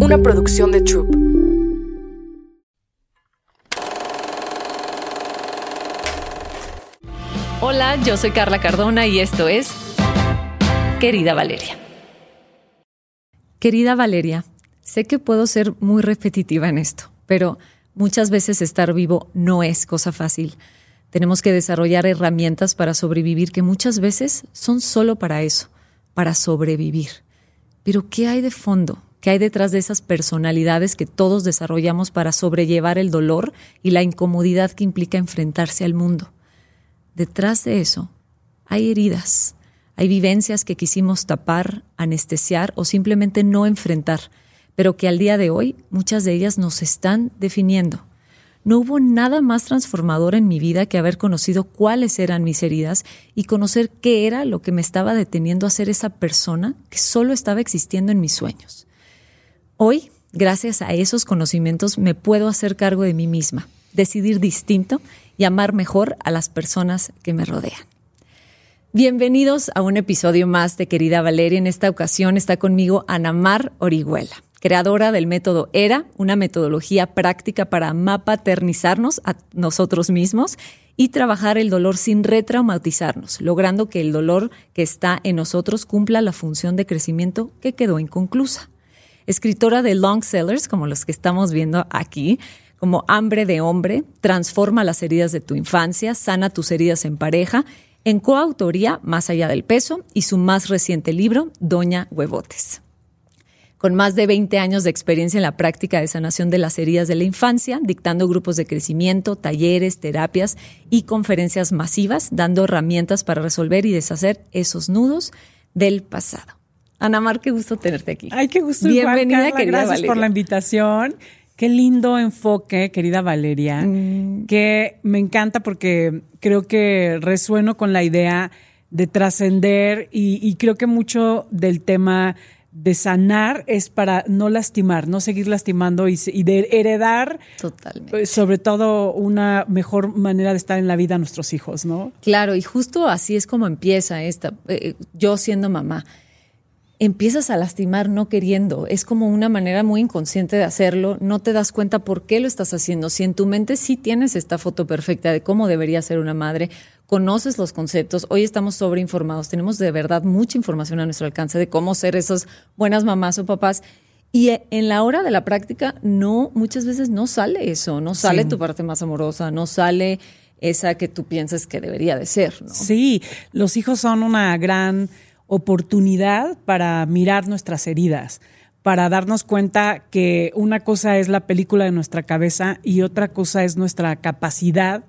una producción de Troop. Hola, yo soy Carla Cardona y esto es Querida Valeria. Querida Valeria, sé que puedo ser muy repetitiva en esto, pero muchas veces estar vivo no es cosa fácil. Tenemos que desarrollar herramientas para sobrevivir que muchas veces son solo para eso, para sobrevivir. Pero ¿qué hay de fondo? ¿Qué hay detrás de esas personalidades que todos desarrollamos para sobrellevar el dolor y la incomodidad que implica enfrentarse al mundo? Detrás de eso hay heridas, hay vivencias que quisimos tapar, anestesiar o simplemente no enfrentar, pero que al día de hoy muchas de ellas nos están definiendo. No hubo nada más transformador en mi vida que haber conocido cuáles eran mis heridas y conocer qué era lo que me estaba deteniendo a ser esa persona que solo estaba existiendo en mis sueños. Hoy, gracias a esos conocimientos, me puedo hacer cargo de mí misma, decidir distinto y amar mejor a las personas que me rodean. Bienvenidos a un episodio más de Querida Valeria. En esta ocasión está conmigo Anamar Orihuela, creadora del método ERA, una metodología práctica para mapaternizarnos a nosotros mismos y trabajar el dolor sin retraumatizarnos, logrando que el dolor que está en nosotros cumpla la función de crecimiento que quedó inconclusa. Escritora de long sellers, como los que estamos viendo aquí, como Hambre de Hombre, Transforma las heridas de tu infancia, Sana tus heridas en pareja, en coautoría Más allá del peso y su más reciente libro, Doña Huevotes. Con más de 20 años de experiencia en la práctica de sanación de las heridas de la infancia, dictando grupos de crecimiento, talleres, terapias y conferencias masivas, dando herramientas para resolver y deshacer esos nudos del pasado. Ana Mar, qué gusto tenerte aquí. Ay, qué gusto. Bienvenida, igual, querida Gracias por la invitación. Qué lindo enfoque, querida Valeria, Mm. que me encanta porque creo que resueno con la idea de trascender y, y creo que mucho del tema de sanar es para no lastimar, no seguir lastimando y, y de heredar Totalmente. pues, sobre todo una mejor manera de estar en la vida a nuestros hijos, ¿no? Claro, y justo así es como empieza esta, eh, yo siendo mamá. Empiezas a lastimar no queriendo, es como una manera muy inconsciente de hacerlo, no te das cuenta por qué lo estás haciendo. Si en tu mente sí tienes esta foto perfecta de cómo debería ser una madre, conoces los conceptos, hoy estamos sobreinformados, tenemos de verdad mucha información a nuestro alcance de cómo ser esas buenas mamás o papás. Y eh, en la hora de la práctica, no, muchas veces no sale eso, no sale Sí. tu parte más amorosa, no sale esa que tú piensas que debería de ser, ¿no? Sí, los hijos son una gran oportunidad para mirar nuestras heridas, para darnos cuenta que una cosa es la película de nuestra cabeza y otra cosa es nuestra capacidad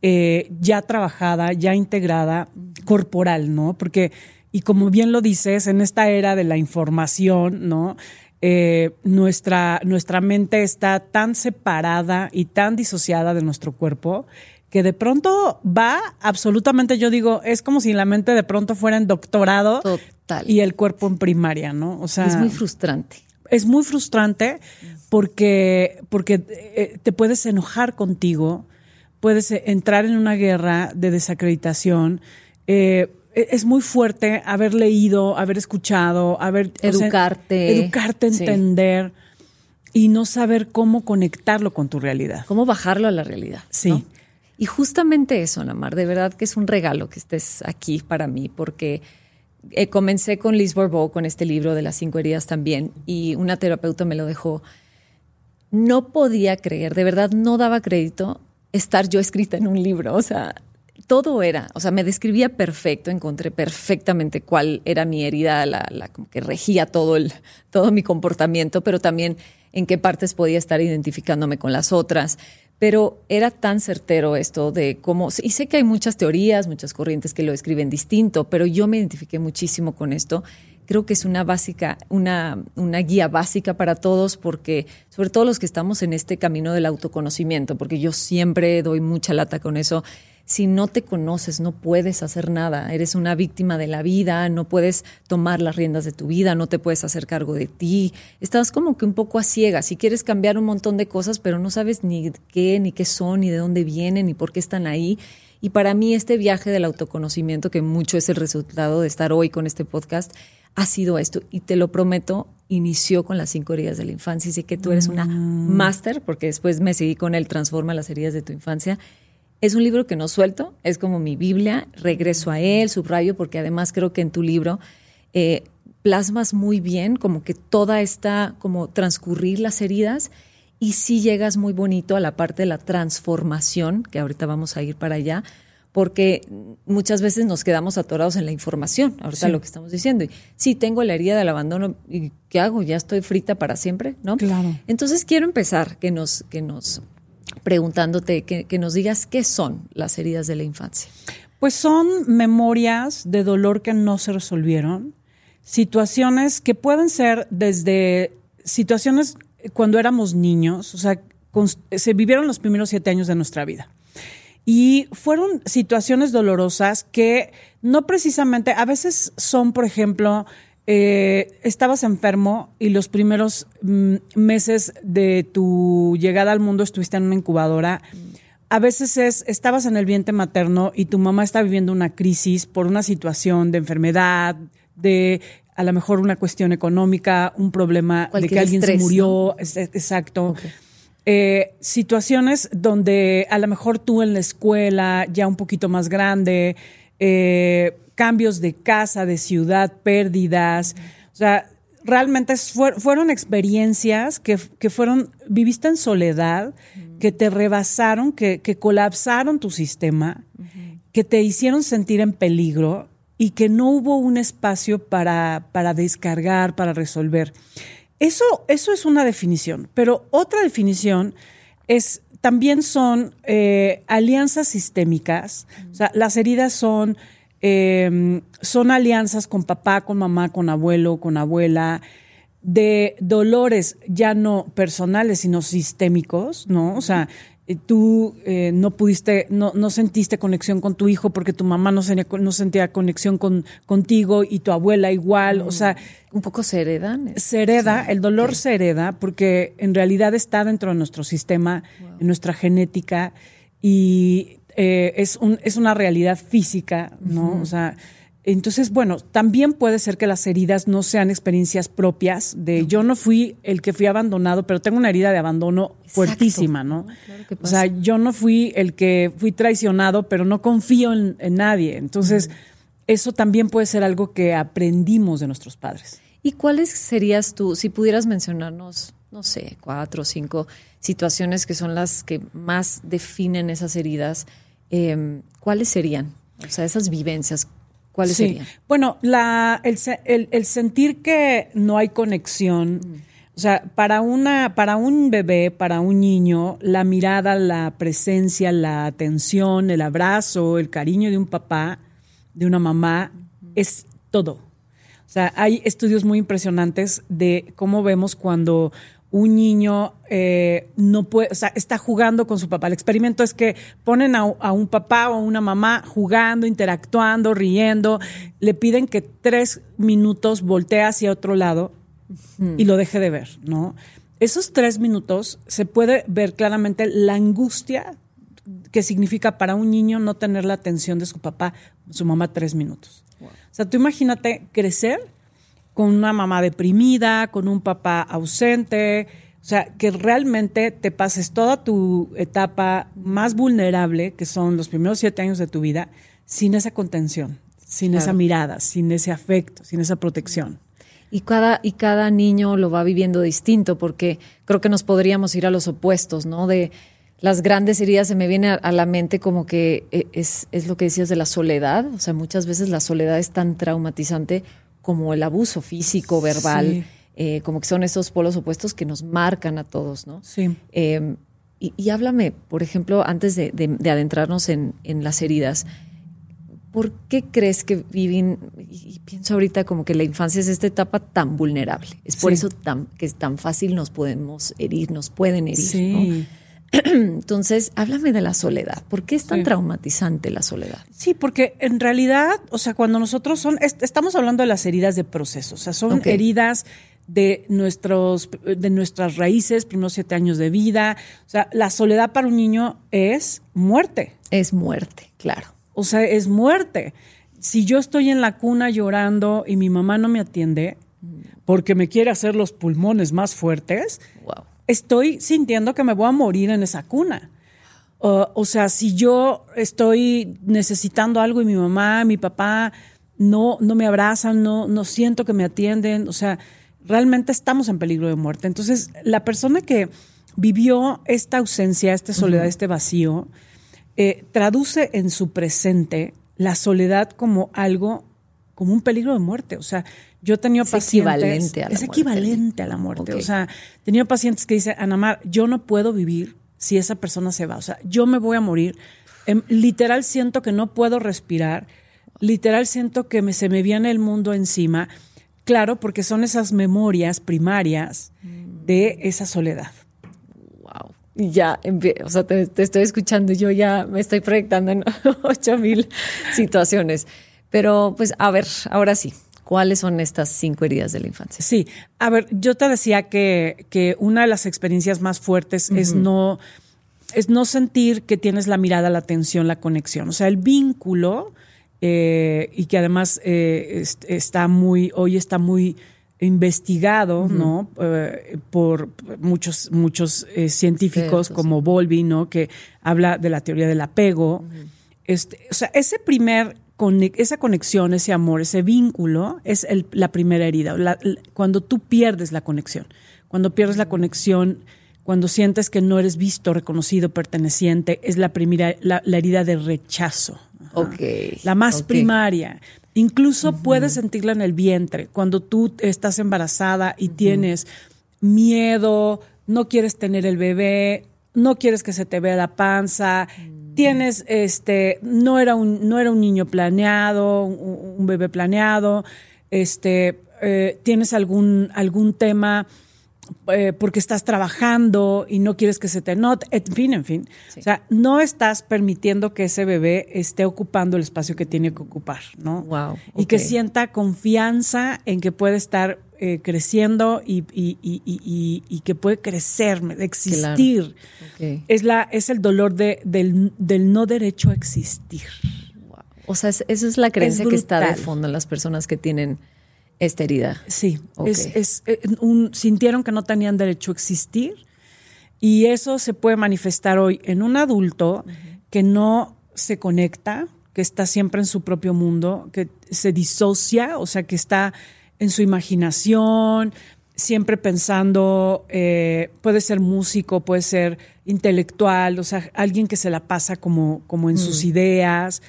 eh, ya trabajada, ya integrada, corporal, ¿no? Porque, y como bien lo dices, en esta era de la información, ¿no? Eh, nuestra, nuestra mente está tan separada y tan disociada de nuestro cuerpo que de pronto va absolutamente, yo digo, es como si la mente de pronto fuera en doctorado Total. y el cuerpo en primaria, ¿no? O sea, es muy frustrante. es muy frustrante porque, porque eh, te puedes enojar contigo, puedes eh, entrar en una guerra de desacreditación. eh, e- es muy fuerte haber leído, haber escuchado, haber o sea, Educarte. educarte, Sí. entender y no saber cómo conectarlo con tu realidad. ¿Cómo bajarlo a la realidad? Sí. ¿no? Y justamente eso, Namar, de verdad que es un regalo que estés aquí para mí, porque eh, comencé con Liz Bourbeau, con este libro de las cinco heridas también, y una terapeuta me lo dejó. No podía creer, de verdad no daba crédito estar yo escrita en un libro, o sea, todo era, o sea, me describía perfecto, encontré perfectamente cuál era mi herida, la, que regía todo todo mi comportamiento, pero también en qué partes podía estar identificándome con las otras. Pero era tan certero esto de cómo, y sé que hay muchas teorías, muchas corrientes que lo escriben distinto, pero yo me identifiqué muchísimo con esto. Creo que es una básica, una, una guía básica para todos, porque, sobre todo los que estamos en este camino del autoconocimiento, porque yo siempre doy mucha lata con eso si no te conoces, no puedes hacer nada. Eres una víctima de la vida, no puedes tomar las riendas de tu vida, no te puedes hacer cargo de ti. Estás como que un poco a ciegas. Si quieres cambiar un montón de cosas, pero no sabes ni qué, ni qué son, ni de dónde vienen, ni por qué están ahí. Y para mí este viaje del autoconocimiento, que mucho es el resultado de estar hoy con este podcast, ha sido esto. Y te lo prometo, inició con las cinco heridas de la infancia. Y sé que tú eres una Mm. máster, porque después me seguí con el Transforma las heridas de tu infancia. Es un libro que no suelto, es como mi Biblia, regreso a él, subrayo, porque además creo que en tu libro eh, plasmas muy bien como que toda esta, como transcurrir las heridas y sí llegas muy bonito a la parte de la transformación, que ahorita vamos a ir para allá, porque muchas veces nos quedamos atorados en la información, ahorita Sí. lo que estamos diciendo. Y sí, tengo la herida del abandono, ¿y qué hago? ¿Ya estoy frita para siempre? ¿No? Claro. Entonces quiero empezar que nos, que nos preguntándote, que, nos digas qué son las heridas de la infancia. Pues son memorias de dolor que no se resolvieron, situaciones que pueden ser desde situaciones cuando éramos niños, o sea, se vivieron los primeros siete años de nuestra vida. Y fueron situaciones dolorosas que no precisamente, a veces son, por ejemplo, eh, estabas enfermo y los primeros mm, meses de tu llegada al mundo estuviste en una incubadora. A veces es, estabas en el vientre materno y tu mamá está viviendo una crisis por una situación de enfermedad, de a lo mejor una cuestión económica, un problema de que alguien estrés, se murió. Exacto. Eh, situaciones donde a lo mejor tú en la escuela, ya un poquito más grande, eh, cambios de casa, de ciudad, pérdidas. O sea, realmente fueron experiencias que, que fueron, viviste en soledad, que te rebasaron, que, que colapsaron tu sistema, que te hicieron sentir en peligro y que no hubo un espacio para, para descargar, para resolver. Eso, eso es una definición, pero otra definición es también son eh, alianzas sistémicas. O sea, las heridas son, eh, son alianzas con papá, con mamá, con abuelo, con abuela, de dolores ya no personales, sino sistémicos, ¿no? O sea, eh, tú eh, no pudiste, no, no sentiste conexión con tu hijo porque tu mamá no, sentía- no sentía conexión con, contigo y tu abuela igual. O sea, Un poco se heredan. se hereda, el dolor se hereda porque en realidad está dentro de nuestro sistema, en nuestra genética y eh, es, un, es una realidad física, ¿no? O sea, entonces, bueno, también puede ser que las heridas no sean experiencias propias de yo no fui el que fui abandonado, pero tengo una herida de abandono fuertísima, ¿no? Claro que o sea, yo no fui el que fui traicionado, pero no confío en, en nadie. Entonces, eso también puede ser algo que aprendimos de nuestros padres. ¿Y cuáles serías tú, si pudieras mencionarnos, no sé, cuatro o cinco situaciones que son las que más definen esas heridas, eh, ¿cuáles serían? O sea, esas vivencias, ¿cuáles Sí. serían? Bueno, la, el, se- el- el sentir que no hay conexión, o sea, para, una, para un bebé, para un niño, la mirada, la presencia, la atención, el abrazo, el cariño de un papá, de una mamá, es todo. O sea, hay estudios muy impresionantes de cómo vemos cuando un niño eh, no puede, o sea, está jugando con su papá. El experimento es que ponen a, a un papá o a una mamá jugando, interactuando, riendo, le piden que tres minutos voltee hacia otro lado y lo deje de ver, ¿no? Esos tres minutos se puede ver claramente la angustia que significa para un niño no tener la atención de su papá, su mamá tres minutos. O sea, tú imagínate crecer con una mamá deprimida, con un papá ausente, o sea, que realmente te pases toda tu etapa más vulnerable, que son los primeros siete años de tu vida, sin esa contención, sin Claro. esa mirada, sin ese afecto, sin esa protección. Y cada, y cada niño lo va viviendo distinto, porque creo que nos podríamos ir a los opuestos, ¿no? De las grandes heridas se me viene a, a la mente como que eh, es, es lo que decías de la soledad. O sea, muchas veces la soledad es tan traumatizante como el abuso físico, verbal, Sí. eh, como que son esos polos opuestos que nos marcan a todos, ¿no? Sí. Eh, y, y háblame, por ejemplo, antes de, de- de adentrarnos en, en las heridas, ¿por qué crees que viven, y pienso ahorita como que la infancia es esta etapa tan vulnerable? Es por Sí. eso tan, que es tan fácil nos podemos herir, nos pueden herir. Sí. ¿no? Entonces, háblame de la soledad. ¿Por qué es tan Sí. traumatizante la soledad? Sí, porque en realidad, o sea, cuando nosotros son, est- estamos hablando de las heridas de proceso, o sea, son heridas de, nuestros, de nuestras raíces, primeros siete años de vida. O sea, la soledad para un niño es muerte. Es muerte, claro. O sea, es muerte. Si yo estoy en la cuna llorando y mi mamá no me atiende porque me quiere hacer los pulmones más fuertes, estoy sintiendo que me voy a morir en esa cuna. o sea, si yo estoy necesitando algo y mi mamá, mi papá no, no me abrazan, no, no siento que me atienden, o sea, realmente estamos en peligro de muerte. Entonces, la persona que vivió esta ausencia, esta soledad, este vacío, eh, traduce en su presente la soledad como algo, como un peligro de muerte. O sea, yo he tenido es pacientes. Equivalente a la es equivalente a la muerte. O sea, he tenido pacientes que dicen, Anamar, yo no puedo vivir si esa persona se va. O sea, yo me voy a morir. Em, literal siento que no puedo respirar. Literal siento que me, se me viene el mundo encima Claro, porque son esas memorias primarias de esa soledad. Wow. Y ya, o sea, te, estoy escuchando, yo ya me estoy proyectando en ocho mil situaciones. Pero, pues, a ver, ahora sí, ¿cuáles son estas cinco heridas de la infancia? Sí, a ver, yo te decía que, que una de las experiencias más fuertes es no es no sentir que tienes la mirada, la atención, la conexión. O sea, el vínculo eh, y que además eh, está muy, hoy está muy investigado, ¿no? Eh, por muchos, muchos científicos como Bowlby, ¿no? Que habla de la teoría del apego. este, o sea, ese primer, esa conexión, ese amor, ese vínculo es la primera herida. cuando tú pierdes la conexión, cuando pierdes la conexión, cuando sientes que no eres visto, reconocido, perteneciente, es la primera, la herida de rechazo. La más primaria. Incluso puedes sentirla en el vientre. Cuando tú estás embarazada y tienes miedo, no quieres tener el bebé, no quieres que se te vea la panza. Tienes este, no era un, no era un niño planeado, un, bebé planeado, este, eh, tienes algún, algún tema eh, porque estás trabajando y no quieres que se te note, en fin, en fin. O sea, no estás permitiendo que ese bebé esté ocupando el espacio que tiene que ocupar, ¿no? Wow. Y que sienta confianza en que puede estar eh, creciendo y, que puede crecer, existir. Es, la, es el dolor de, del, no derecho a existir. O sea, esa es la creencia que está de fondo en las personas que tienen esta herida. Sí, es, eh, un, sintieron que no tenían derecho a existir y eso se puede manifestar hoy en un adulto que no se conecta, que está siempre en su propio mundo, que se disocia, o sea, que está en su imaginación, siempre pensando, eh, puede ser músico, puede ser intelectual, o sea, alguien que se la pasa como, como en sus mm. ideas,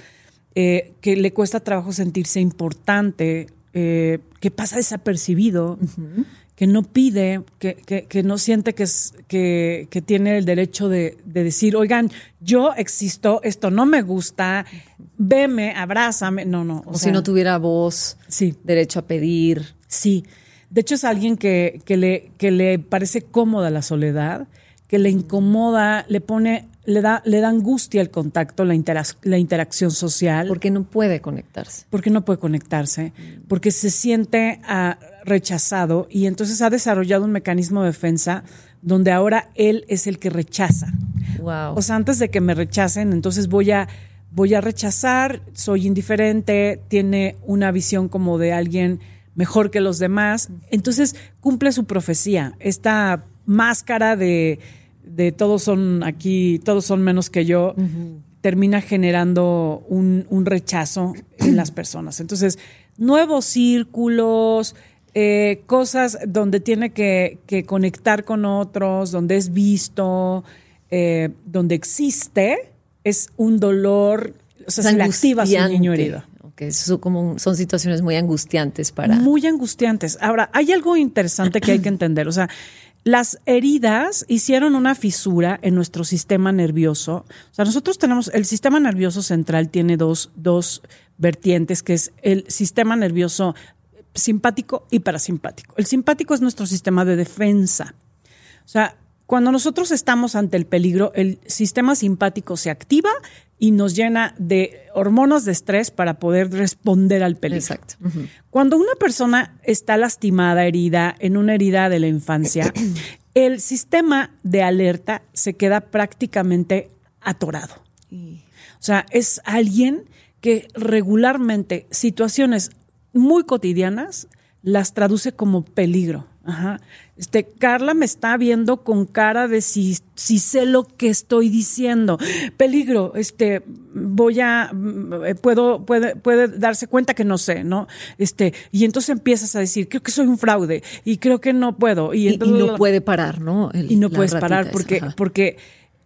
eh, que le cuesta trabajo sentirse importante eh, que pasa desapercibido, que no pide, que, no siente que, es, que, tiene el derecho de, decir, oigan, yo existo, esto no me gusta, veme, abrázame. No, no. O, si no tuviera voz, sí. derecho a pedir. Sí. De hecho, es alguien que, le, que le parece cómoda la soledad, que le incomoda, le pone le da, le da angustia el contacto, la, la interacción social. Porque no puede conectarse. Porque no puede conectarse, porque se siente ah, rechazado y entonces ha desarrollado un mecanismo de defensa donde ahora él es el que rechaza. Wow. O sea, antes de que me rechacen, entonces voy a, voy a rechazar, soy indiferente, tiene una visión como de alguien mejor que los demás. Entonces cumple su profecía, esta máscara de de todos son aquí, todos son menos que yo, termina generando un, rechazo en las personas. Entonces, nuevos círculos, eh, cosas donde tiene que, conectar con otros, donde es visto, eh, donde existe, es un dolor, o sea, se le activa su niño herido. Okay. como, son situaciones muy angustiantes para... Muy angustiantes. Ahora, hay algo interesante que hay que entender. O sea, las heridas hicieron una fisura en nuestro sistema nervioso. O sea, nosotros tenemos, el sistema nervioso central tiene dos, dos vertientes, que es el sistema nervioso simpático y parasimpático. El simpático es nuestro sistema de defensa. O sea, Cuando nosotros estamos ante el peligro, el sistema simpático se activa y nos llena de hormonas de estrés para poder responder al peligro. Exacto. Cuando una persona está lastimada, herida, en una herida de la infancia, el sistema de alerta se queda prácticamente atorado. O sea, es alguien que regularmente situaciones muy cotidianas las traduce como peligro. Ajá. Este, Carla me está viendo con cara de si, si sé lo que estoy diciendo. Peligro, este, voy a, eh, puedo, puede, puede darse cuenta que no sé, ¿no? Este, y entonces empiezas a decir, creo que soy un fraude y creo que no puedo. Y, no puede parar, ¿no? y no puedes parar porque, porque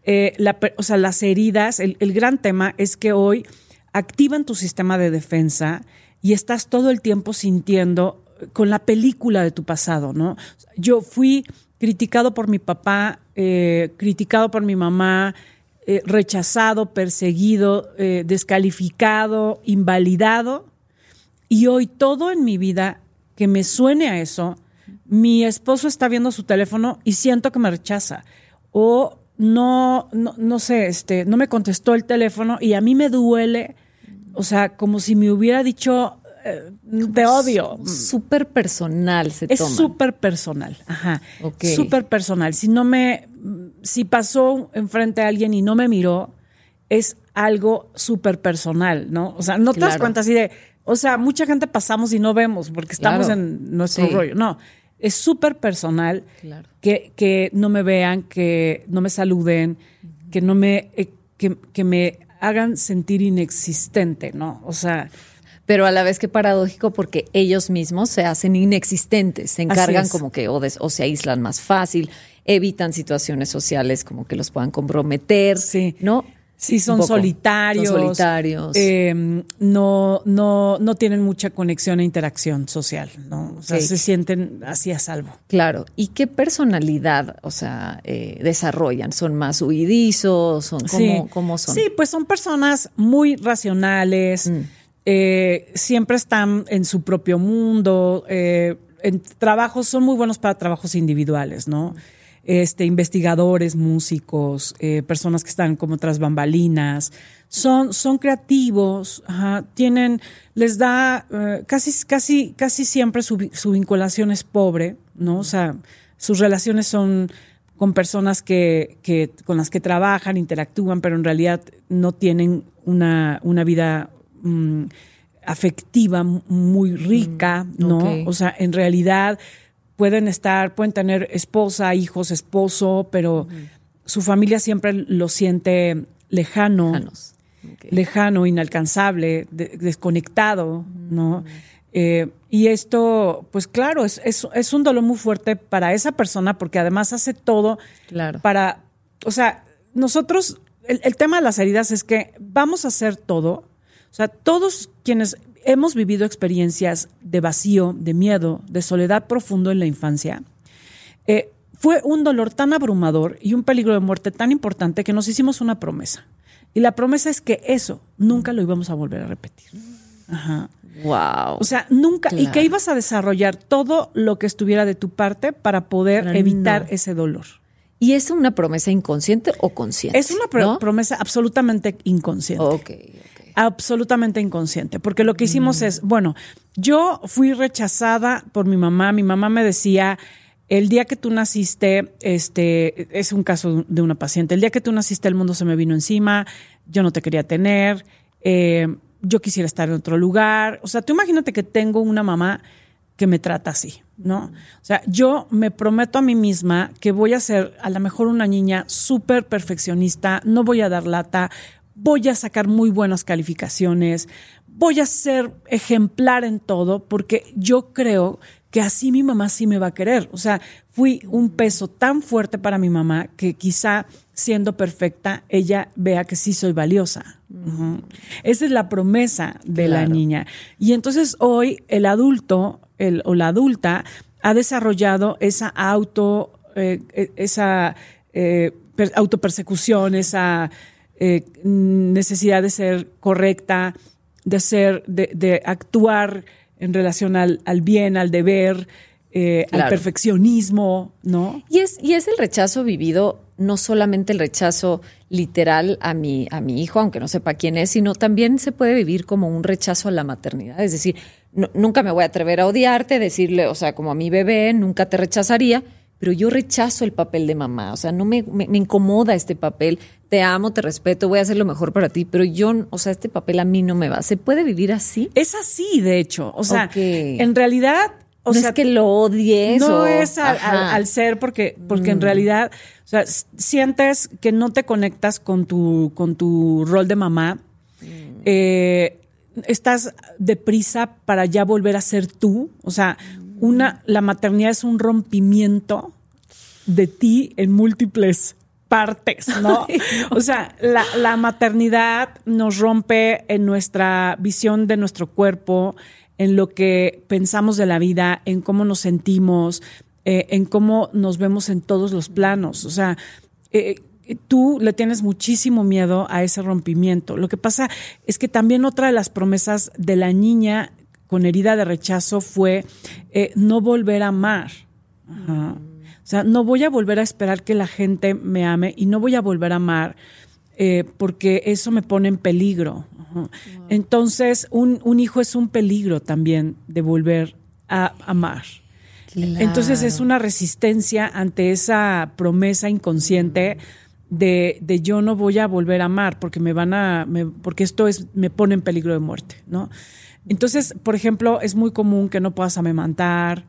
eh, la, o sea, las heridas, el, el gran tema es que hoy activan tu sistema de defensa y estás todo el tiempo sintiendo con la película de tu pasado, ¿no? Yo fui criticado por mi papá, eh, criticado por mi mamá, eh, rechazado, perseguido, eh, descalificado, invalidado. Y hoy todo en mi vida que me suene a eso, mi esposo está viendo su teléfono y siento que me rechaza. O no, no, no sé, este, no me contestó el teléfono y a mí me duele, o sea, como si me hubiera dicho de odio. Súper personal se es súper personal, ajá. Súper personal. Si no me, si pasó enfrente a alguien y no me miró, es algo súper personal, ¿no? O sea, no te das cuenta así de, o sea, mucha gente pasamos y no vemos porque estamos en nuestro rollo. No, es súper personal que, que no me vean, que no me saluden, que no me, eh, que, que me hagan sentir inexistente, ¿no? O sea, pero a la vez que paradójico porque ellos mismos se hacen inexistentes, se encargan como que o, o, se aíslan más fácil, evitan situaciones sociales como que los puedan comprometer, sí. ¿no? Sí, son solitarios. Son solitarios. Em, no, no, no tienen mucha conexión e interacción social, ¿no? O sea, se sienten así a salvo. Claro. ¿Y qué personalidad, o sea, eh, desarrollan? ¿Son más huidizos? ¿Son, ¿cómo, son? Sí, pues son personas muy racionales. Mm. Eh, siempre están en su propio mundo, eh, en trabajos, son muy buenos para trabajos individuales, ¿no? Este, investigadores, músicos, eh, personas que están como tras bambalinas, son, son creativos, tienen, les da, casi, casi, casi siempre su, su, vinculación es pobre, ¿no? O sea, sus relaciones son con personas que, que, con las que trabajan, interactúan, pero en realidad no tienen una, una vida Mm, afectiva muy rica, mm, ¿no? O sea, en realidad pueden estar, pueden tener esposa, hijos, esposo, pero su familia siempre lo siente lejano, lejano, inalcanzable, desconectado, ¿no? Eh, y esto, pues claro, es, es, un dolor muy fuerte para esa persona porque además hace todo claro. para, o sea, nosotros, el, el tema de las heridas es que vamos a hacer todo o sea, todos quienes hemos vivido experiencias de vacío, de miedo, de soledad profundo en la infancia, eh, fue un dolor tan abrumador y un peligro de muerte tan importante que nos hicimos una promesa. Y la promesa es que eso nunca lo íbamos a volver a repetir. Ajá. Wow. O sea, nunca. Y que ibas a desarrollar todo lo que estuviera de tu parte para poder evitar ese dolor. ¿Y es una promesa inconsciente o consciente? Es una promesa absolutamente inconsciente. Ok absolutamente inconsciente, porque lo que hicimos mm. es, bueno, yo fui rechazada por mi mamá, mi mamá me decía, el día que tú naciste, este, es un caso de una paciente, el día que tú naciste el mundo se me vino encima, yo no te quería tener, eh, yo quisiera estar en otro lugar, o sea, tú imagínate que tengo una mamá que me trata así, ¿no? O sea, yo me prometo a mí misma que voy a ser a lo mejor una niña súper perfeccionista, no voy a dar lata, voy a sacar muy buenas calificaciones, voy a ser ejemplar en todo, porque yo creo que así mi mamá sí me va a querer. O sea, fui un peso tan fuerte para mi mamá que quizá siendo perfecta, ella vea que sí soy valiosa. Esa es la promesa de la niña. Y entonces hoy el adulto el, o la adulta ha desarrollado esa auto, eh, e, esa eh, autopersecución, esa eh, necesidad de ser correcta, de ser, de, actuar en relación al, bien, al deber, eh, al perfeccionismo, ¿no? Y es, y es el rechazo vivido, no solamente el rechazo literal a mi, a mi hijo, aunque no sepa quién es, sino también se puede vivir como un rechazo a la maternidad. Es decir, no- nunca me voy a atrever a odiarte, decirle, o sea, como a mi bebé, nunca te rechazaría, pero yo rechazo el papel de mamá. O sea, no me, me, me incomoda este papel. Te amo, te respeto, voy a hacer lo mejor para ti, pero yo, o sea, este papel a mí no me va. ¿Se puede vivir así? Es así, de hecho. O sea, en realidad, o no sea, es que lo odies. no o- es al, al- Ajá. Mm. al ser porque, porque en realidad, o sea, sientes que no te conectas con tu, con tu rol de mamá. Mm. Eh, estás deprisa para ya volver a ser tú. O sea, una, la maternidad es un rompimiento de ti en múltiples partes, ¿no? O sea, la, la maternidad nos rompe en nuestra visión de nuestro cuerpo, en lo que pensamos de la vida, en cómo nos sentimos, eh, en cómo nos vemos en todos los planos. O sea, eh, tú le tienes muchísimo miedo a ese rompimiento. Lo que pasa es que también otra de las promesas de la niña con herida de rechazo fue eh, no volver a amar. Ajá. O sea, no voy a volver a esperar que la gente me ame y no voy a volver a amar eh, porque eso me pone en peligro. Entonces, un, un hijo es un peligro también de volver a amar. Entonces es una resistencia ante esa promesa inconsciente de, de yo no voy a volver a amar porque me van a, me- porque esto es, me pone en peligro de muerte, ¿no? Entonces, por ejemplo, es muy común que no puedas amamantar,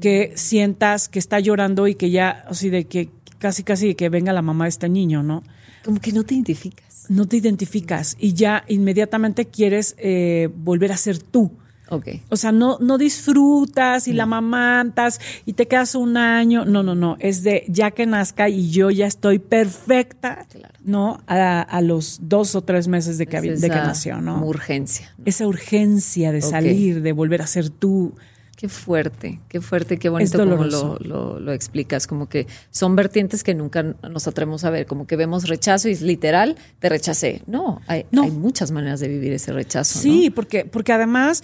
que sientas que está llorando y que ya, así de que casi casi que venga la mamá de este niño, ¿no? Como que no te identificas. No te identificas y ya inmediatamente quieres eh, volver a ser tú. Ok. O sea, no, no disfrutas y la mamantas y te quedas un año. No, no, no. Es de ya que nazca y yo ya estoy perfecta, Claro. ¿no? A, a los dos o tres meses de que, Es de que nació, ¿no? Urgencia. Esa urgencia de salir, de volver a ser tú. Qué fuerte, qué fuerte, qué bonito como lo, lo, lo explicas, como que son vertientes que nunca nos atrevemos a ver, como que vemos rechazo y es literal, te rechacé. No, hay, No. hay muchas maneras de vivir ese rechazo. ¿no? Sí, porque, porque además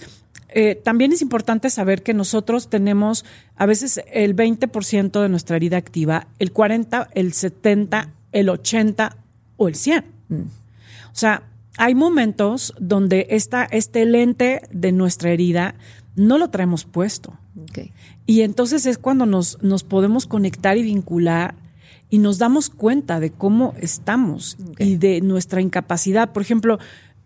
eh, también es importante saber que nosotros tenemos a veces el 20% de nuestra herida activa, el 40, el 70, el 80 o el 100. O sea, hay momentos donde esta, este lente de nuestra herida no lo traemos puesto. Y entonces es cuando nos, nos podemos conectar y vincular y nos damos cuenta de cómo estamos y de nuestra incapacidad. Por ejemplo,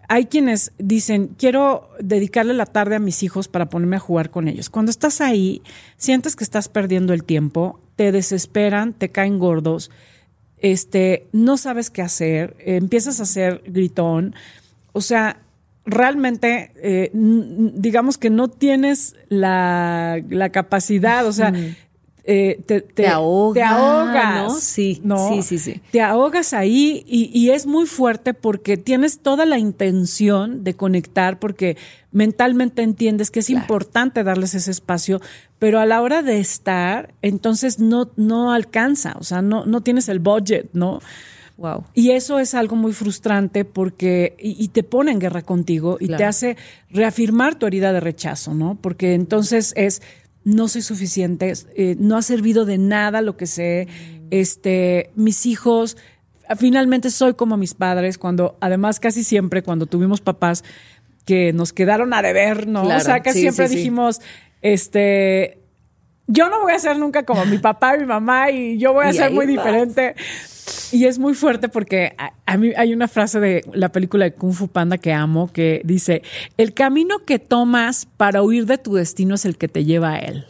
hay quienes dicen, quiero dedicarle la tarde a mis hijos para ponerme a jugar con ellos. Cuando estás ahí, sientes que estás perdiendo el tiempo, te desesperan, te caen gordos, este, no sabes qué hacer, eh, empiezas a hacer gritón. O sea, realmente, eh, digamos que no tienes la, la capacidad, o sea, eh, te, te, Te ahoga, te ahogas, ¿no? Sí, sí, sí, sí. Te ahogas ahí y, y es muy fuerte porque tienes toda la intención de conectar porque mentalmente entiendes que es Claro. importante darles ese espacio, pero a la hora de estar, entonces no, no alcanza, o sea, no, no tienes el budget, ¿no? Wow. Y eso es algo muy frustrante porque y, y te pone en guerra contigo y te hace reafirmar tu herida de rechazo, ¿no? Porque entonces es no soy suficiente, eh, no ha servido de nada lo que sé, este, mis hijos, finalmente soy como mis padres, cuando además casi siempre cuando tuvimos papás que nos quedaron a deber, ¿no? Claro, o sea, sí, siempre sí, sí. dijimos, este, yo no voy a ser nunca como mi papá y mi mamá y yo voy a Y ser muy vas. diferente. Y es muy fuerte porque a, a mí hay una frase de la película de Kung Fu Panda que amo que dice, el camino que tomas para huir de tu destino es el que te lleva a él.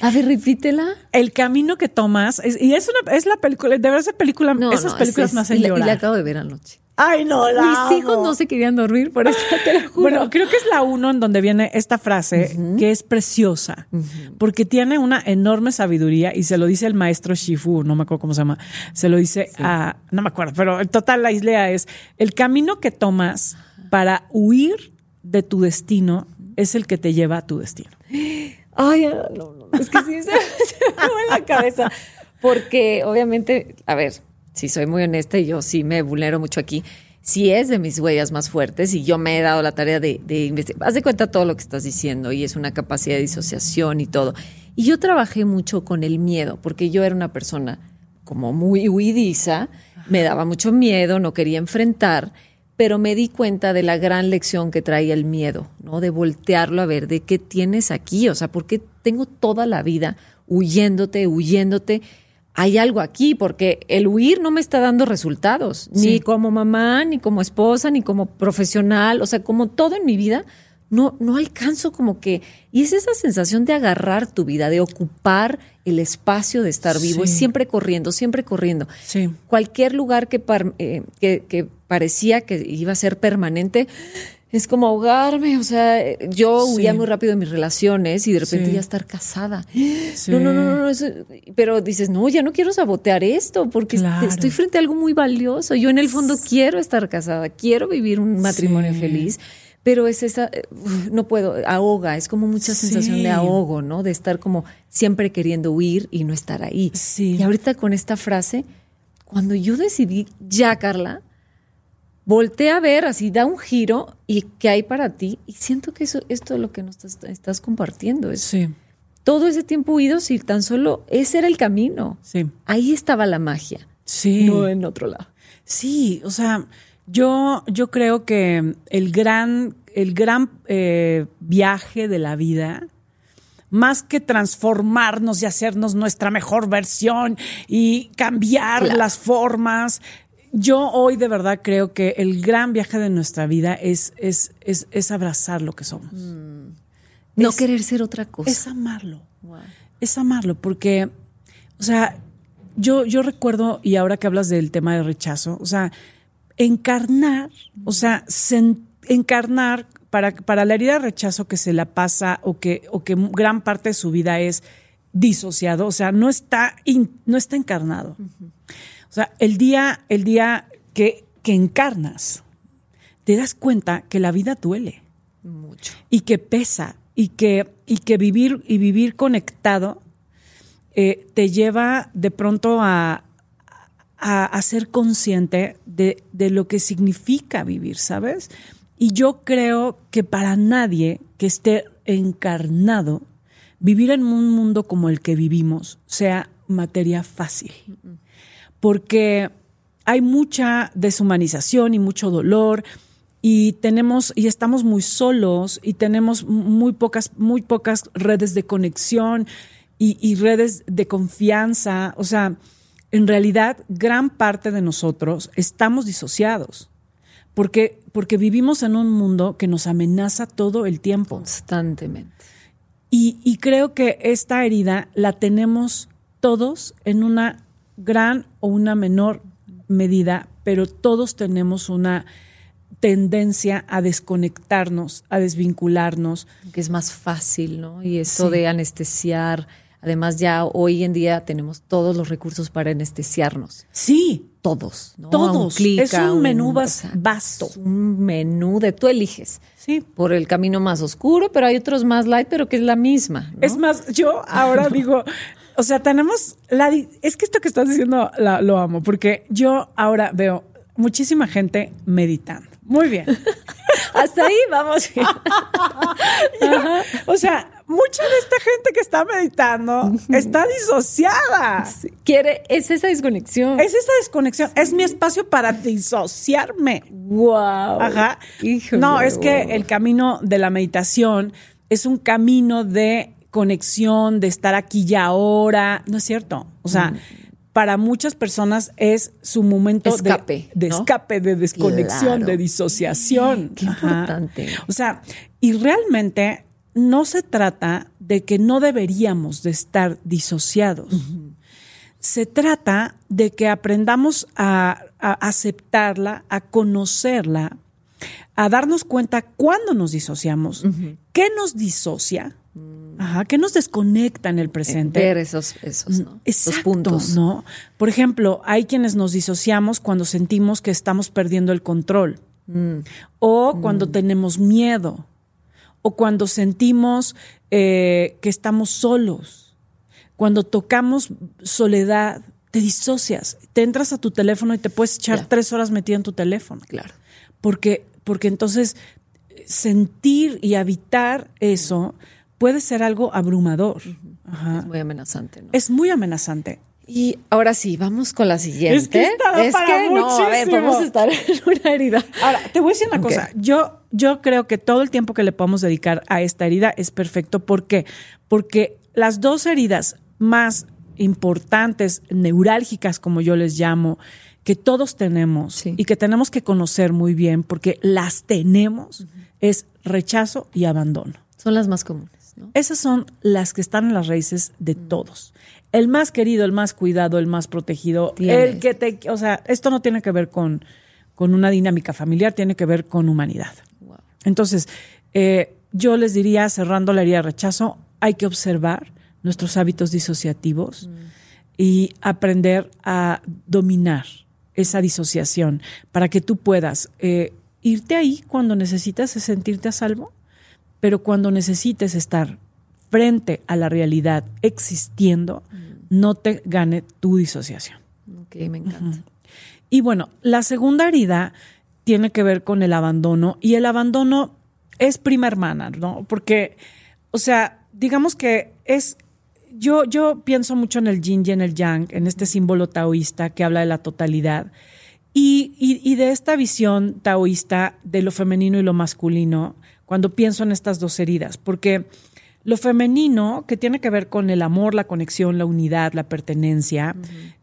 A ver, repítela. El camino que tomas, es- y es una, es la película, de verdad esa película, No, esas no, películas es- me hacen y la, y la acabo de ver anoche. Ay, no, la Mis hijos no se querían dormir, por eso te lo juro. Bueno, creo que es la uno en donde viene esta frase que es preciosa, porque tiene una enorme sabiduría y se lo dice el maestro Shifu, no me acuerdo cómo se llama, se lo dice a, no me acuerdo, pero en total la idea es, el camino que tomas para huir de tu destino es el que te lleva a tu destino. Ay, no, no, no, es que sí se, se me mueve la cabeza. Porque obviamente, a ver, si soy muy honesta yo sí me vulnero mucho aquí, sí es de mis huellas más fuertes y yo me he dado la tarea de, investigar. Haz de cuenta todo lo que estás diciendo y es una capacidad de disociación y todo. Y yo trabajé mucho con el miedo, porque yo era una persona como muy huidiza, me daba mucho miedo, no quería enfrentar, pero me di cuenta de la gran lección que traía el miedo, ¿no? De voltearlo a ver, de qué tienes aquí, o sea, ¿por qué tengo toda la vida huyéndote, huyéndote? Hay algo aquí, porque el huir no me está dando resultados, ni como mamá, ni como esposa, ni como profesional, o sea, como todo en mi vida, no, no alcanzo como que, y es esa sensación de agarrar tu vida, de ocupar el espacio de estar vivo, es siempre corriendo, siempre corriendo. Sí. Cualquier lugar que, eh, que, que parecía que iba a ser permanente, es como ahogarme, o sea, yo huía muy rápido en mis relaciones y de repente ya estar casada. No, no, no, no, pero dices, no, ya no quiero sabotear esto porque estoy frente a algo muy valioso. Yo en el fondo quiero estar casada, quiero vivir un matrimonio feliz, pero es esa, no puedo, ahoga, es como mucha sensación de ahogo, ¿no? De estar como siempre queriendo huir y no estar ahí. Y ahorita con esta frase, cuando yo decidí, ya, Carla, voltea a ver, así da un giro y qué hay para ti. Y siento que eso, esto es lo que nos estás, compartiendo. Es sí. Todo ese tiempo huido, si tan solo ese era el camino. Sí. Ahí estaba la magia. Sí. No en otro lado. Sí, o sea, yo, yo creo que el gran, el gran eh, viaje de la vida más que transformarnos y hacernos nuestra mejor versión y cambiar las formas, yo hoy de verdad creo que el gran viaje de nuestra vida es, es, es, abrazar lo que somos. Mm. No querer ser otra cosa. Es amarlo. Es amarlo, porque, o sea, yo, yo recuerdo, y ahora que hablas del tema de rechazo, o sea, encarnar, o sea, encarnar para, para la herida de rechazo que se la pasa o que, o que gran parte de su vida es disociado, o sea, no está, no está encarnado. O sea, el día, el día que, que encarnas, te das cuenta que la vida duele. Mucho. Y que pesa. Y que, y que vivir, y vivir conectado eh, te lleva de pronto a, a, ser consciente de, de, lo que significa vivir, ¿sabes? Y yo creo que para nadie que esté encarnado, vivir en un mundo como el que vivimos sea materia fácil porque hay mucha deshumanización y mucho dolor y tenemos y estamos muy solos y tenemos muy pocas muy pocas redes de conexión y, redes de confianza, o sea, en realidad gran parte de nosotros estamos disociados. Porque, porque vivimos en un mundo que nos amenaza todo el tiempo. Constantemente. Y, y creo que esta herida la tenemos todos en una gran o una menor medida, pero todos tenemos una tendencia a desconectarnos, a desvincularnos. Que es más fácil, ¿no? Y eso de anestesiar. Además, ya hoy en día tenemos todos los recursos para anestesiarnos. Sí. Todos, ¿no? Todos. es un menú vasto. un menú de tú eliges. Sí. Por el camino más oscuro, pero hay otros más light, pero que es la misma. Es más, yo ahora digo, o sea, tenemos la. Es que esto que estás diciendo lo amo, porque yo ahora veo muchísima gente meditando. Muy bien. Hasta ahí vamos. o sea, mucha de esta gente que está meditando está disociada. quiere, es esa desconexión. Es esa desconexión. Es mi espacio para disociarme. Wow. Ajá. no, es que el camino de la meditación es un camino de conexión, de estar aquí y ahora. No es cierto. O sea, mm. para muchas personas es su momento escape, de, escape, de desconexión, de disociación. Qué importante. O sea, y realmente no se trata de que no deberíamos de estar disociados. Se trata de que aprendamos a, aceptarla, a conocerla, a darnos cuenta cuándo nos disociamos, qué nos disocia, Ajá, ¿qué nos desconecta en el presente? Ver esos, esos, ¿no? esos puntos. ¿no? Por ejemplo, hay quienes nos disociamos cuando sentimos que estamos perdiendo el control. Mm. O cuando mm. tenemos miedo. O cuando sentimos eh, que estamos solos. Cuando tocamos soledad, te disocias, te entras a tu teléfono y te puedes echar tres horas metido en tu teléfono. Claro. Porque, porque entonces sentir y habitar eso puede ser algo abrumador. Es muy amenazante. ¿no? Es muy amenazante. Y ahora sí, vamos con la siguiente. Es que, es que no, a ver, podemos estar en una herida. Ahora, te voy a decir una cosa. Yo, yo creo que todo el tiempo que le podemos dedicar a esta herida es perfecto. ¿Por qué? Porque las dos heridas más importantes, neurálgicas, como yo les llamo, que todos tenemos y que tenemos que conocer muy bien porque las tenemos, es rechazo y abandono. Son las más comunes. ¿No? Esas son las que están en las raíces de todos. El más querido, el más cuidado, el más protegido, el que te, o sea, esto no tiene que ver con, con una dinámica familiar, tiene que ver con humanidad. Entonces, eh, yo les diría, cerrando la herida de rechazo, hay que observar nuestros hábitos disociativos y aprender a dominar esa disociación para que tú puedas eh, irte ahí cuando necesitas sentirte a salvo, pero cuando necesites estar frente a la realidad existiendo, no te gane tu disociación. Ok, me encanta. Y bueno, la segunda herida tiene que ver con el abandono y el abandono es prima hermana, ¿no? Porque, o sea, digamos que es yo, yo pienso mucho en el yin y en el yang, en este símbolo taoísta que habla de la totalidad. Y, y, de esta visión taoísta de lo femenino y lo masculino, cuando pienso en estas dos heridas, porque lo femenino, que tiene que ver con el amor, la conexión, la unidad, la pertenencia,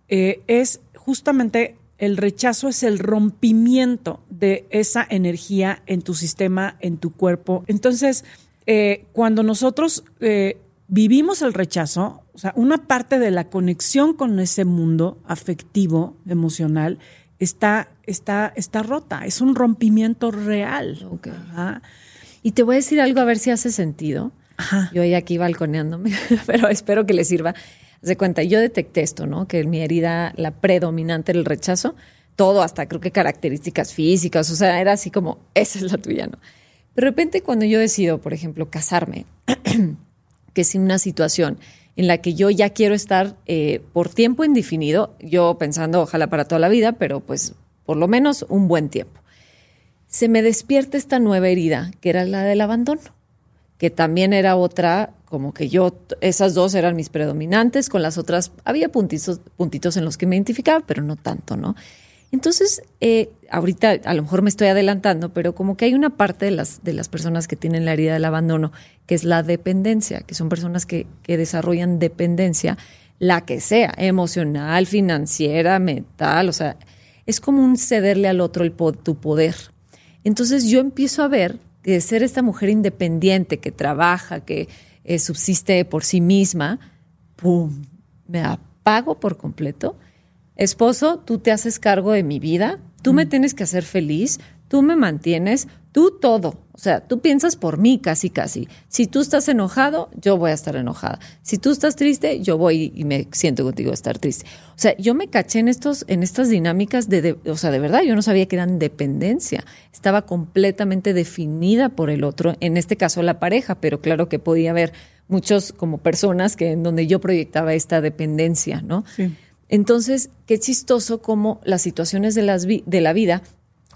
eh, es justamente el rechazo, es el rompimiento de esa energía en tu sistema, en tu cuerpo. Entonces, eh, cuando nosotros eh, vivimos el rechazo, o sea, una parte de la conexión con ese mundo afectivo, emocional, está, está, está rota, es un rompimiento real. Y te voy a decir algo a ver si hace sentido. Yo hoy aquí balconeándome, pero espero que le sirva. de cuenta, yo detecté esto, ¿no? Que mi herida, la predominante era el rechazo, todo, hasta creo que características físicas, o sea, era así como, esa es la tuya, ¿no? de repente cuando yo decido, por ejemplo, casarme, que es una situación en la que yo ya quiero estar eh, por tiempo indefinido, yo pensando ojalá para toda la vida, pero pues por lo menos un buen tiempo. Se me despierta esta nueva herida, que era la del abandono, que también era otra, como que yo, esas dos eran mis predominantes, con las otras había puntitos, puntitos en los que me identificaba, pero no tanto, ¿no? Entonces, eh, ahorita a lo mejor me estoy adelantando, pero como que hay una parte de las, de las personas que tienen la herida del abandono, que es la dependencia, que son personas que, que desarrollan dependencia, la que sea, emocional, financiera, mental, o sea, es como un cederle al otro el, tu poder. Entonces yo empiezo a ver que ser esta mujer independiente, que trabaja, que eh, subsiste por sí misma, ¡pum! Me apago por completo esposo, tú te haces cargo de mi vida, tú me tienes que hacer feliz, tú me mantienes, tú todo. O sea, tú piensas por mí casi, casi. Si tú estás enojado, yo voy a estar enojada. Si tú estás triste, yo voy y me siento contigo a estar triste. O sea, yo me caché en, estos, en estas dinámicas de, o sea, de verdad, yo no sabía que eran dependencia. Estaba completamente definida por el otro, en este caso la pareja, pero claro que podía haber muchos como personas que en donde yo proyectaba esta dependencia, ¿no? Sí. Entonces, qué chistoso cómo las situaciones de, las de la vida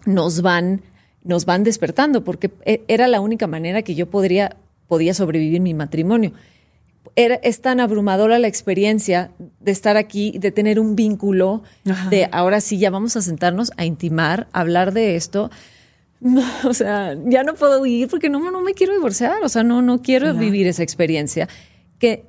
nos van, nos van despertando, porque e, era la única manera que yo podría, podía sobrevivir mi matrimonio. Era, es tan abrumadora la experiencia de estar aquí, de tener un vínculo, de ahora sí, ya vamos a sentarnos a intimar, a hablar de esto. o sea, ya no puedo vivir porque no, no me quiero divorciar, o sea, no, no quiero vivir esa experiencia, que,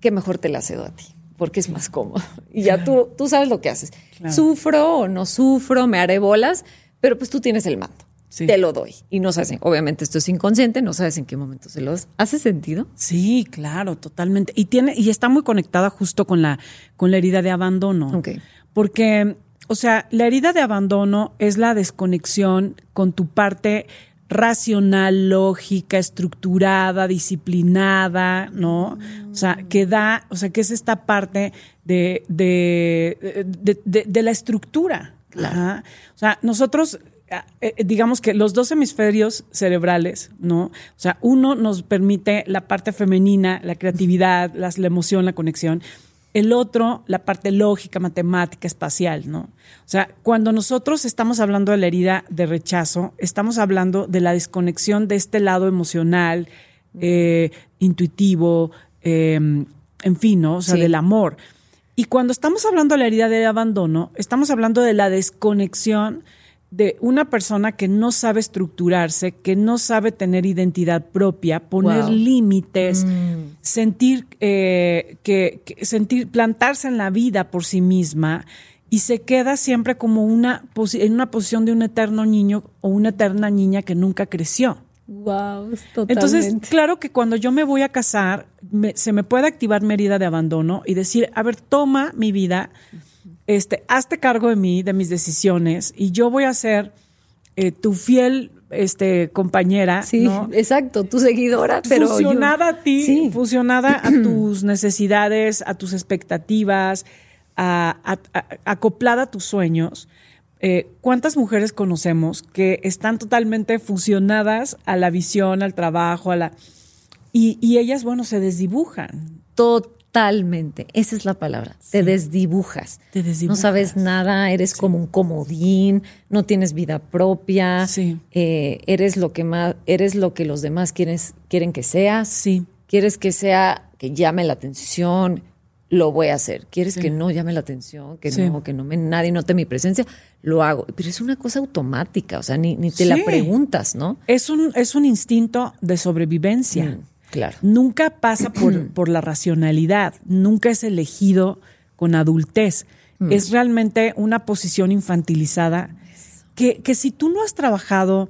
que mejor te la cedo a ti porque es más cómodo. Y ya tú, tú sabes lo que haces. Sufro o no sufro, me haré bolas, pero pues tú tienes el mando. Te lo doy. Y no sabes, obviamente esto es inconsciente, no sabes en qué momento se los hace sentido. Sí, claro, totalmente. Y tiene, y está muy conectada justo con la, con la herida de abandono. Okay. Porque, o sea, la herida de abandono es la desconexión con tu parte racional, lógica, estructurada, disciplinada, ¿no? O sea, que da, o sea, que es esta parte de, de, de, la estructura. O sea, nosotros, digamos que los dos hemisferios cerebrales, ¿no? O sea, uno nos permite la parte femenina, la creatividad, la emoción, la conexión. el otro, la parte lógica, matemática, espacial, ¿no? O sea, cuando nosotros estamos hablando de la herida de rechazo, estamos hablando de la desconexión de este lado emocional, eh, intuitivo, em, en fin, ¿no? O sea, del amor. Y cuando estamos hablando de la herida de abandono, estamos hablando de la desconexión de una persona que no sabe estructurarse, que no sabe tener identidad propia, poner límites, mm. sentir eh, que, sentir plantarse en la vida por sí misma y se queda siempre como una en una posición de un eterno niño o una eterna niña que nunca creció. Wow, totalmente. Entonces, claro que cuando yo me voy a casar, se me puede activar mi herida de abandono y decir, a ver, toma mi vida, este, hazte cargo de mí, de mis decisiones, y yo voy a ser eh, tu fiel este, compañera. Sí, exacto, tu seguidora, pero. Fusionada a ti, fusionada a tus necesidades, a tus expectativas, acoplada a tus sueños. Eh, ¿Cuántas mujeres conocemos que están totalmente fusionadas a la visión, al trabajo, a la. Y, y ellas, bueno, se desdibujan. Totalmente, esa es la palabra. Te, desdibujas. Te desdibujas. No sabes nada, eres como un comodín, no tienes vida propia. Sí. Eh, eres lo que más, eres lo que los demás quieres, quieren que seas. Sí. Quieres que sea, que llame la atención, lo voy a hacer. ¿Quieres que no llame la atención? Que no, que no me, nadie note mi presencia, lo hago. Pero es una cosa automática, o sea, ni, ni te la preguntas, ¿no? Es un, es un instinto de sobrevivencia. Mm, claro. Nunca pasa por, por, la racionalidad, nunca es elegido con adultez. Mm. Es realmente una posición infantilizada que, que si tú no has trabajado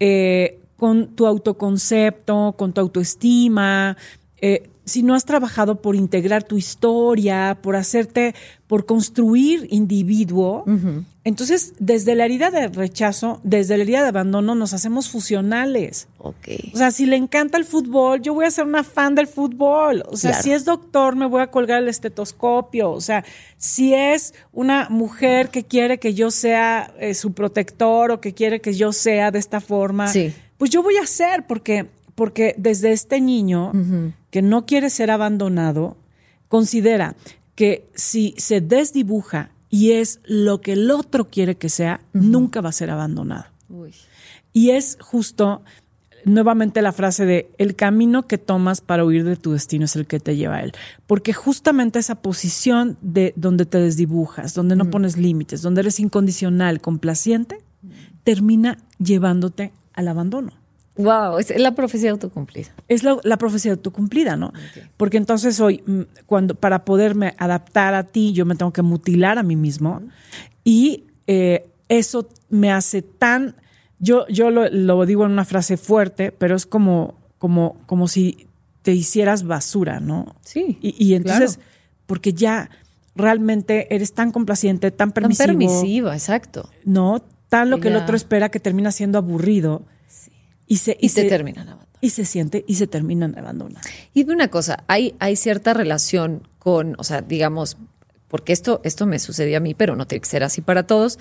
eh, con tu autoconcepto, con tu autoestima, eh, si no has trabajado por integrar tu historia, por hacerte, por construir individuo, entonces desde la herida de rechazo, desde la herida de abandono, nos hacemos fusionales. Ok. O sea, si le encanta el fútbol, yo voy a ser una fan del fútbol. O sea, si es doctor, me voy a colgar el estetoscopio. O sea, si es una mujer que quiere que yo sea eh, su protector o que quiere que yo sea de esta forma, pues yo voy a ser porque porque desde este niño que no quiere ser abandonado, considera que si se desdibuja y es lo que el otro quiere que sea, nunca va a ser abandonado. Y es justo nuevamente la frase de el camino que tomas para huir de tu destino es el que te lleva a él. Porque justamente esa posición de donde te desdibujas, donde no pones límites, donde eres incondicional, complaciente, termina llevándote al abandono. Wow, es la profecía autocumplida. Es la, profecía autocumplida, ¿no? Porque entonces hoy, mm, cuando para poderme adaptar a ti, yo me tengo que mutilar a mí mismo y eh, eso me hace tan, yo, yo lo, digo en una frase fuerte, pero es como, como, como si te hicieras basura, ¿no? Sí. Y, entonces, porque ya realmente eres tan complaciente, tan permisivo. Tan permisiva, exacto. No, tan lo que el otro espera que termina siendo aburrido y se, y, se, terminan abandonando. Y se siente y se terminan abandonando. Y de una cosa, hay, hay cierta relación con, o sea, digamos, porque esto, esto me sucedió a mí, pero no tiene que ser así para todos.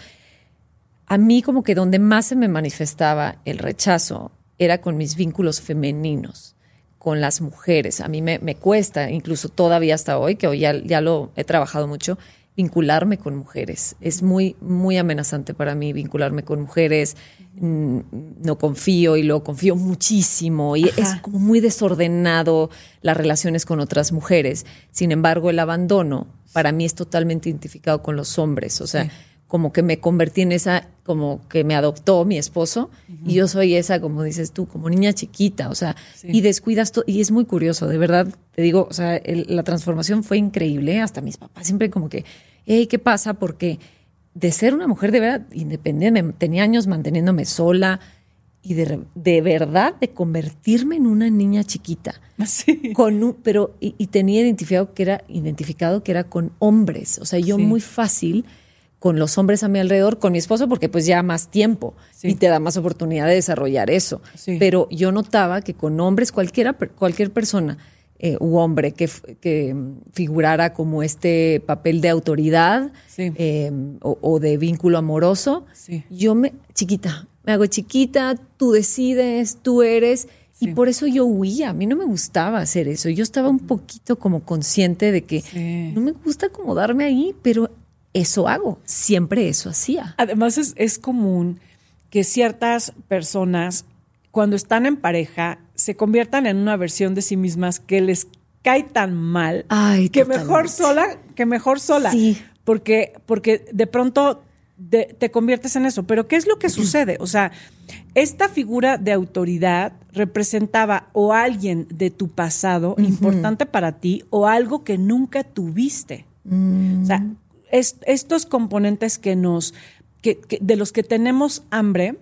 A mí como que donde más se me manifestaba el rechazo era con mis vínculos femeninos, con las mujeres. A mí me, me cuesta, incluso todavía hasta hoy, que hoy ya, ya lo he trabajado mucho, vincularme con mujeres. Es muy, muy amenazante para mí vincularme con mujeres. Mm, no confío y lo confío muchísimo y es como muy desordenado las relaciones con otras mujeres. Sin embargo, el abandono para mí es totalmente identificado con los hombres. O sea, como que me convertí en esa, como que me adoptó mi esposo y yo soy esa, como dices tú, como niña chiquita, o sea, y descuidas todo. Y es muy curioso, de verdad, te digo, o sea, la transformación fue increíble, hasta mis papás siempre como que, hey, ¿qué pasa? Porque de ser una mujer de verdad independiente, tenía años manteniéndome sola y de, de verdad de convertirme en una niña chiquita. Sí. Con pero, y, tenía identificado que era, identificado que era con hombres, o sea, yo muy fácil con los hombres a mi alrededor, con mi esposo, porque pues ya más tiempo y te da más oportunidad de desarrollar eso. Pero yo notaba que con hombres, cualquiera, cualquier persona eh, u hombre que, que, figurara como este papel de autoridad em, o, de vínculo amoroso, yo me, chiquita, me hago chiquita, tú decides, tú eres, Y por eso yo huía, a mí no me gustaba hacer eso. Yo estaba un poquito como consciente de que no me gusta acomodarme ahí, pero eso hago, siempre eso hacía. Además es, es común que ciertas personas cuando están en pareja se conviertan en una versión de sí mismas que les cae tan mal Ay, que totalmente. mejor sola, que mejor sola. Sí. Porque, porque de pronto de- te conviertes en eso. Pero ¿qué es lo que sucede? O sea, esta figura de autoridad representaba o alguien de tu pasado importante para ti o algo que nunca tuviste. O sea, es- estos componentes que nos, que, que- de los que tenemos hambre,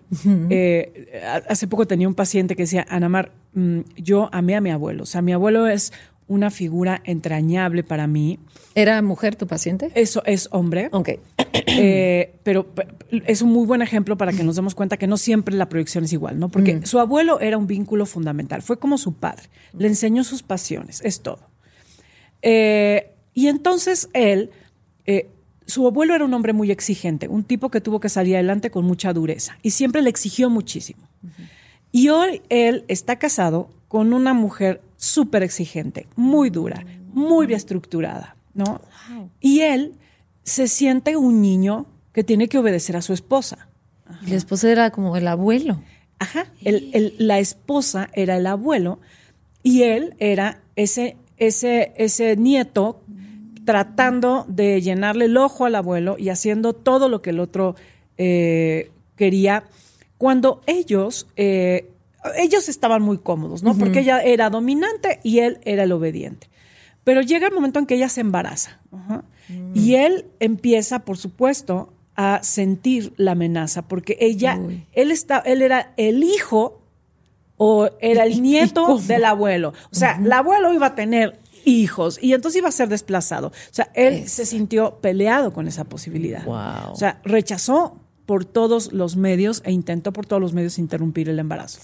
eh, hace poco tenía un paciente que decía, Anamar, mm, yo amé a mi abuelo. O sea, mi abuelo es una figura entrañable para mí. ¿Era mujer tu paciente? Eso es hombre. Ok. Eh, pero pe- es un muy buen ejemplo para que nos demos cuenta que no siempre la proyección es igual, ¿no? Porque su abuelo era un vínculo fundamental, fue como su padre, le enseñó sus pasiones, es todo. Eh, y entonces él, eh, su abuelo era un hombre muy exigente, un tipo que tuvo que salir adelante con mucha dureza y siempre le exigió muchísimo. Y hoy él está casado con una mujer súper exigente, muy dura, muy bien estructurada, ¿no? Y él se siente un niño que tiene que obedecer a su esposa. Y la esposa era como el abuelo. Ajá. El- el- la esposa era el abuelo y él era ese, ese, ese nieto tratando de llenarle el ojo al abuelo y haciendo todo lo que el otro eh, quería. Cuando ellos, eh, ellos estaban muy cómodos, ¿no? Porque ella era dominante y él era el obediente. Pero llega el momento en que ella se embaraza. Y él empieza, por supuesto, a sentir la amenaza, porque ella, Uy. él, está, él era el hijo o era ¿Y- y el nieto del abuelo. O sea, el abuelo iba a tener hijos y entonces iba a ser desplazado. O sea, él se sintió peleado con esa posibilidad. Wow. O sea, rechazó por todos los medios e intentó por todos los medios interrumpir el embarazo.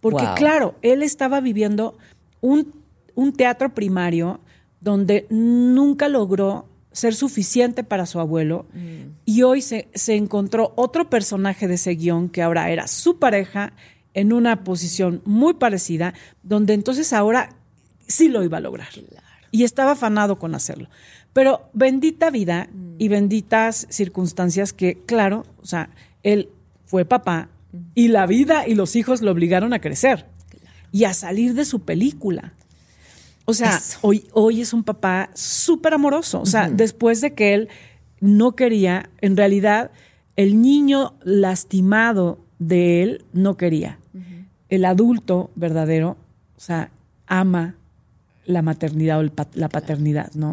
Porque Wow. claro, él estaba viviendo un, un teatro primario donde nunca logró ser suficiente para su abuelo y hoy se, se encontró otro personaje de ese guion que ahora era su pareja en una posición muy parecida, donde entonces ahora sí lo iba a lograr. Y estaba afanado con hacerlo. Pero bendita vida y benditas circunstancias que, claro, o sea, él fue papá y la vida y los hijos lo obligaron a crecer y a salir de su película. O sea, Eso. hoy, hoy es un papá súper amoroso. O sea, después de que él no quería, en realidad, el niño lastimado de él no quería. El adulto verdadero, o sea, ama la maternidad o el la paternidad, ¿no?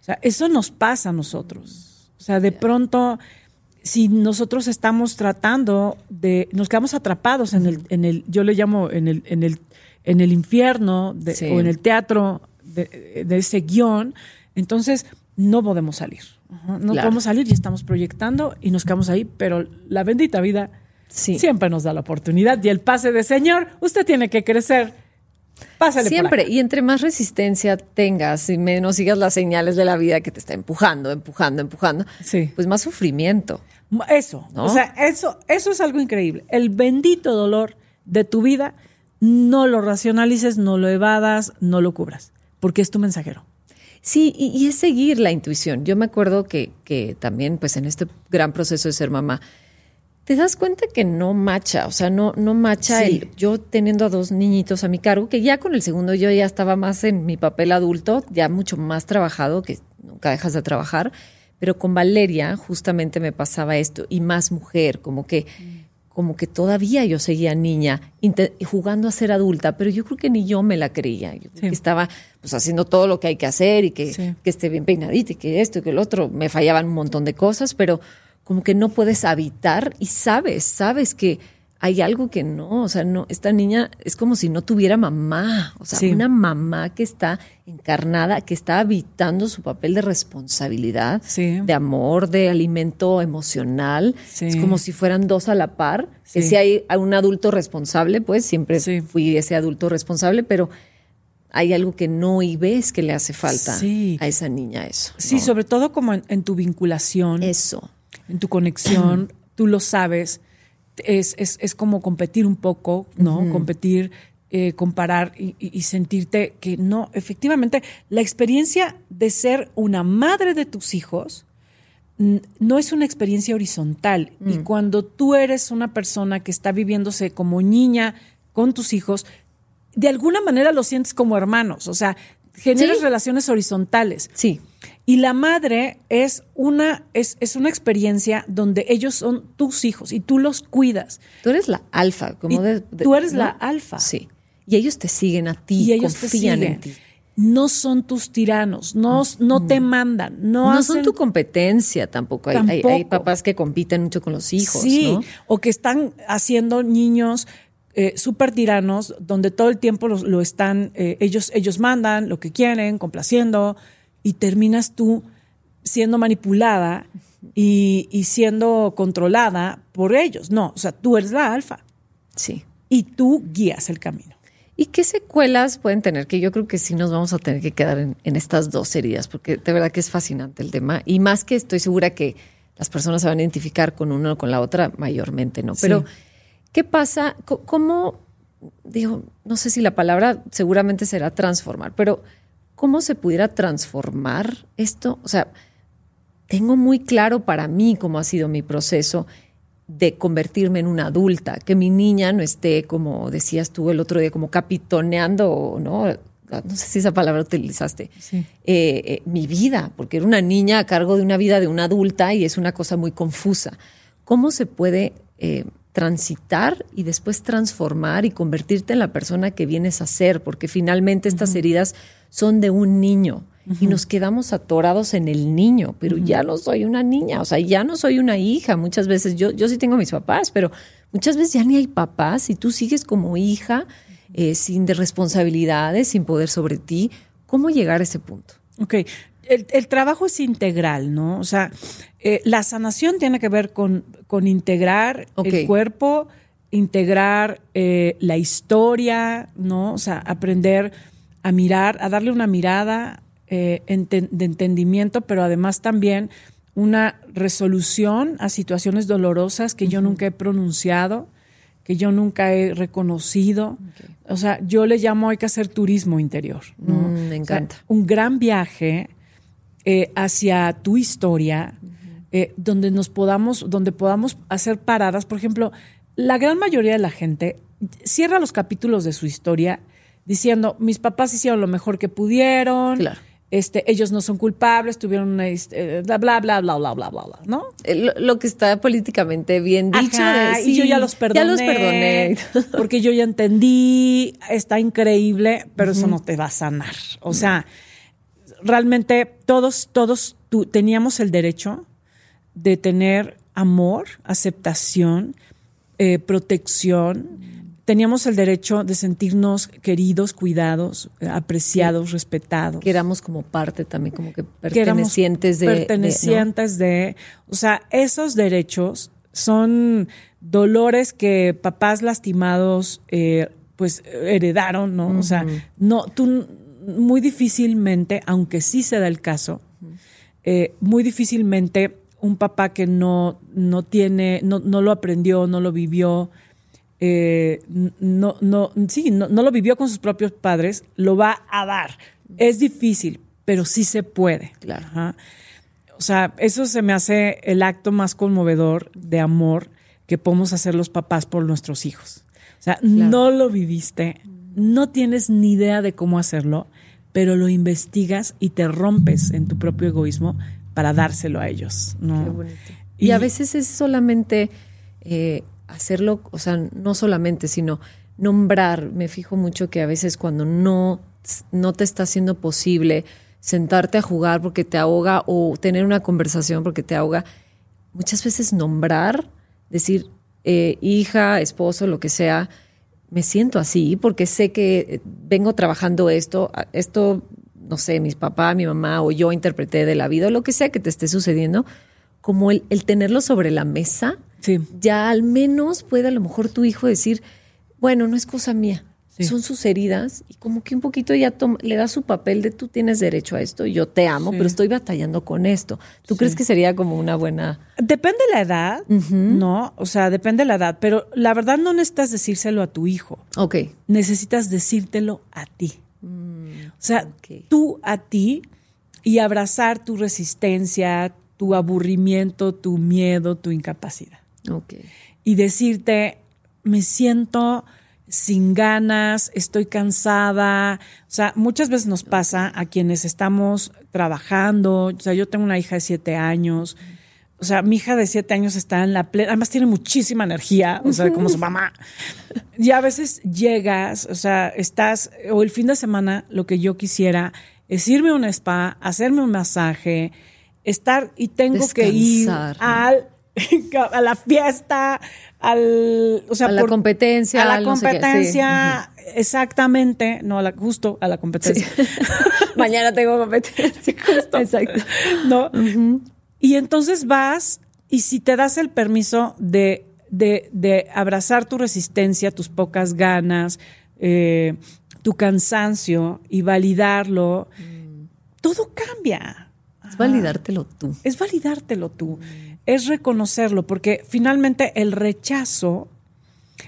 O sea, eso nos pasa a nosotros. O sea, de pronto, si nosotros estamos tratando de, nos quedamos atrapados en el, en el, yo le llamo en el, en el, en el infierno de- Sí. o en el teatro de, de ese guion, entonces no podemos salir. No Claro. podemos salir y estamos proyectando y nos quedamos ahí, pero la bendita vida Sí. siempre nos da la oportunidad y el pase de Señor, usted tiene que crecer. Pásale por Siempre. acá". Y entre más resistencia tengas y menos sigas las señales de la vida que te está empujando, empujando, empujando, Sí. pues más sufrimiento. Eso, ¿No? o sea, eso, eso es algo increíble. El bendito dolor de tu vida, no lo racionalices, no lo evadas, no lo cubras, porque es tu mensajero. Sí, y, y es seguir la intuición. Yo me acuerdo que, que también, pues en este gran proceso de ser mamá, te das cuenta que no macha, o sea, no, no macha Sí. el, yo teniendo a dos niñitos a mi cargo, que ya con el segundo yo ya estaba más en mi papel adulto, ya mucho más trabajado, que nunca dejas de trabajar, pero con Valeria justamente me pasaba esto, y más mujer, como que, como que todavía yo seguía niña, jugando a ser adulta, pero yo creo que ni yo me la creía. Yo creo Sí. que estaba pues haciendo todo lo que hay que hacer y que, Sí. que esté bien peinadita y que esto y que el otro. Me fallaban un montón de cosas, pero como que no puedes habitar y sabes, sabes que hay algo que no, o sea, no, esta niña es como si no tuviera mamá, o sea, Sí. una mamá que está encarnada, que está habitando su papel de responsabilidad, Sí. de amor, de alimento emocional. Sí. Es como si fueran dos a la par, que si hay a un adulto responsable, pues siempre fui ese adulto responsable, pero hay algo que no y ves que le hace falta a esa niña eso. Sí, ¿no? sobre todo como en, en tu vinculación, eso. En tu conexión, tú lo sabes, es, es, es como competir un poco, ¿no? Competir eh, comparar y, sentirte que no, efectivamente, la experiencia de ser una madre de tus hijos no es una experiencia horizontal. Y mm. cuando tú eres una persona que está viviéndose como niña con tus hijos, de alguna manera lo sientes como hermanos, o sea, generas relaciones horizontales. Sí. Y la madre es una, es, es, una experiencia donde ellos son tus hijos y tú los cuidas. Tú eres la alfa, como de, Tú eres la alfa. Sí. Y ellos te siguen a ti, y ellos confían en ti. No son tus tiranos, no, no te mandan, no, no son tu competencia tampoco. Hay, Hay, papás que compiten mucho con los hijos. Sí, o que están haciendo niños eh, súper tiranos, donde todo el tiempo lo, están, eh, ellos, ellos mandan lo que quieren, complaciendo, y terminas tú siendo manipulada y, y, siendo controlada por ellos. No, o sea, tú eres la alfa. Sí. Y tú guías el camino. ¿Y qué secuelas pueden tener? Que yo creo que sí nos vamos a tener que quedar en, en, estas dos heridas, porque de verdad que es fascinante el tema. Y más que estoy segura que las personas se van a identificar con uno o con la otra, mayormente, ¿no? Pero, ¿qué pasa? ¿Cómo, digo, no sé si la palabra seguramente será transformar, pero ¿cómo se pudiera transformar esto? O sea, tengo muy claro para mí cómo ha sido mi proceso de convertirme en una adulta, que mi niña no esté, como decías tú el otro día, como capitoneando, ¿no? No sé si esa palabra utilizaste, eh, eh, mi vida, porque era una niña a cargo de una vida de una adulta y es una cosa muy confusa. ¿Cómo se puede eh, transitar y después transformar y convertirte en la persona que vienes a ser? Porque finalmente estas heridas son de un niño y nos quedamos atorados en el niño, pero ya no soy una niña, o sea, ya no soy una hija. Muchas veces yo, yo sí tengo mis papás, pero muchas veces ya ni hay papás y tú sigues como hija eh, sin de responsabilidades, sin poder sobre ti. ¿Cómo llegar a ese punto? Ok, el, trabajo es integral, ¿no? O sea, eh, la sanación tiene que ver con, con integrar el cuerpo, integrar eh, la historia, ¿no? O sea, aprender a mirar, a darle una mirada eh, de entendimiento, pero además también una resolución a situaciones dolorosas que yo nunca he pronunciado, que yo nunca he reconocido. O sea, yo le llamo hay que hacer turismo interior. Mm, me encanta. un gran viaje eh, hacia tu historia, eh, donde nos podamos, donde podamos hacer paradas. Por ejemplo, la gran mayoría de la gente cierra los capítulos de su historia diciendo, mis papás hicieron lo mejor que pudieron. Claro este, ellos no son culpables, tuvieron una, este, bla, bla, bla, bla, bla, bla, bla, ¿no? Eh, lo, que está políticamente bien dicho. y yo ya los perdoné. Ya los perdoné. Porque yo ya entendí, está increíble, pero eso no te va a sanar. O sea, realmente todos, todos teníamos el derecho de tener amor, aceptación, eh, protección, teníamos el derecho de sentirnos queridos, cuidados, apreciados, respetados. Que éramos como parte también, como que pertenecientes de. Pertenecientes de, O sea, esos derechos son dolores que papás lastimados eh, pues heredaron, ¿no? O sea, no, tú muy difícilmente, aunque sí se da el caso, eh, muy difícilmente un papá que no, no tiene, no, no lo aprendió, no lo vivió, eh, no, no, sí, no, lo vivió con sus propios padres, lo va a dar. Es difícil, pero sí se puede. Claro. O sea, eso se me hace el acto más conmovedor de amor que podemos hacer los papás por nuestros hijos. O sea, no lo viviste, no tienes ni idea de cómo hacerlo, pero lo investigas y te rompes en tu propio egoísmo para dárselo a ellos. ¿no? Y, a veces es solamente eh, hacerlo, o sea, no solamente, sino nombrar. Me fijo mucho que a veces cuando no, no te está siendo posible sentarte a jugar porque te ahoga o tener una conversación porque te ahoga, muchas veces nombrar, decir, eh, hija, esposo, lo que sea, me siento así porque sé que eh, vengo trabajando esto, esto, no sé, mis papás, mi mamá o yo interpreté de la vida o lo que sea que te esté sucediendo, como el, el tenerlo sobre la mesa ya al menos puede a lo mejor tu hijo decir, bueno, no es cosa mía. Son sus heridas y como que un poquito ya le da su papel de tú tienes derecho a esto, yo te amo, pero estoy batallando con esto. ¿Tú crees que sería como una buena... Depende la edad, ¿no? O sea, depende la edad, pero la verdad no necesitas decírselo a tu hijo. Ok. Necesitas decírtelo a ti. Mm, o sea, tú a ti y abrazar tu resistencia, tu aburrimiento, tu miedo, tu incapacidad. Ok. Y decirte, me siento sin ganas, estoy cansada. O sea, muchas veces nos pasa a quienes estamos trabajando. O sea, yo tengo una hija de siete años. O sea, mi hija de siete años está en la plena, además tiene muchísima energía, o sea, como su mamá. Y a veces llegas, o sea, estás, o el fin de semana, lo que yo quisiera es irme a un spa, hacerme un masaje, estar y tengo que ir al, a la fiesta, al, o sea, a la competencia, a la competencia, exactamente, no, a la, justo a la competencia. Mañana tengo competencia, justo. Exacto. ¿No? Y entonces vas y si te das el permiso de, de, de abrazar tu resistencia, tus pocas ganas, eh, tu cansancio y validarlo, mm. todo cambia. Es validártelo tú. Es validártelo tú. Es reconocerlo, porque finalmente el rechazo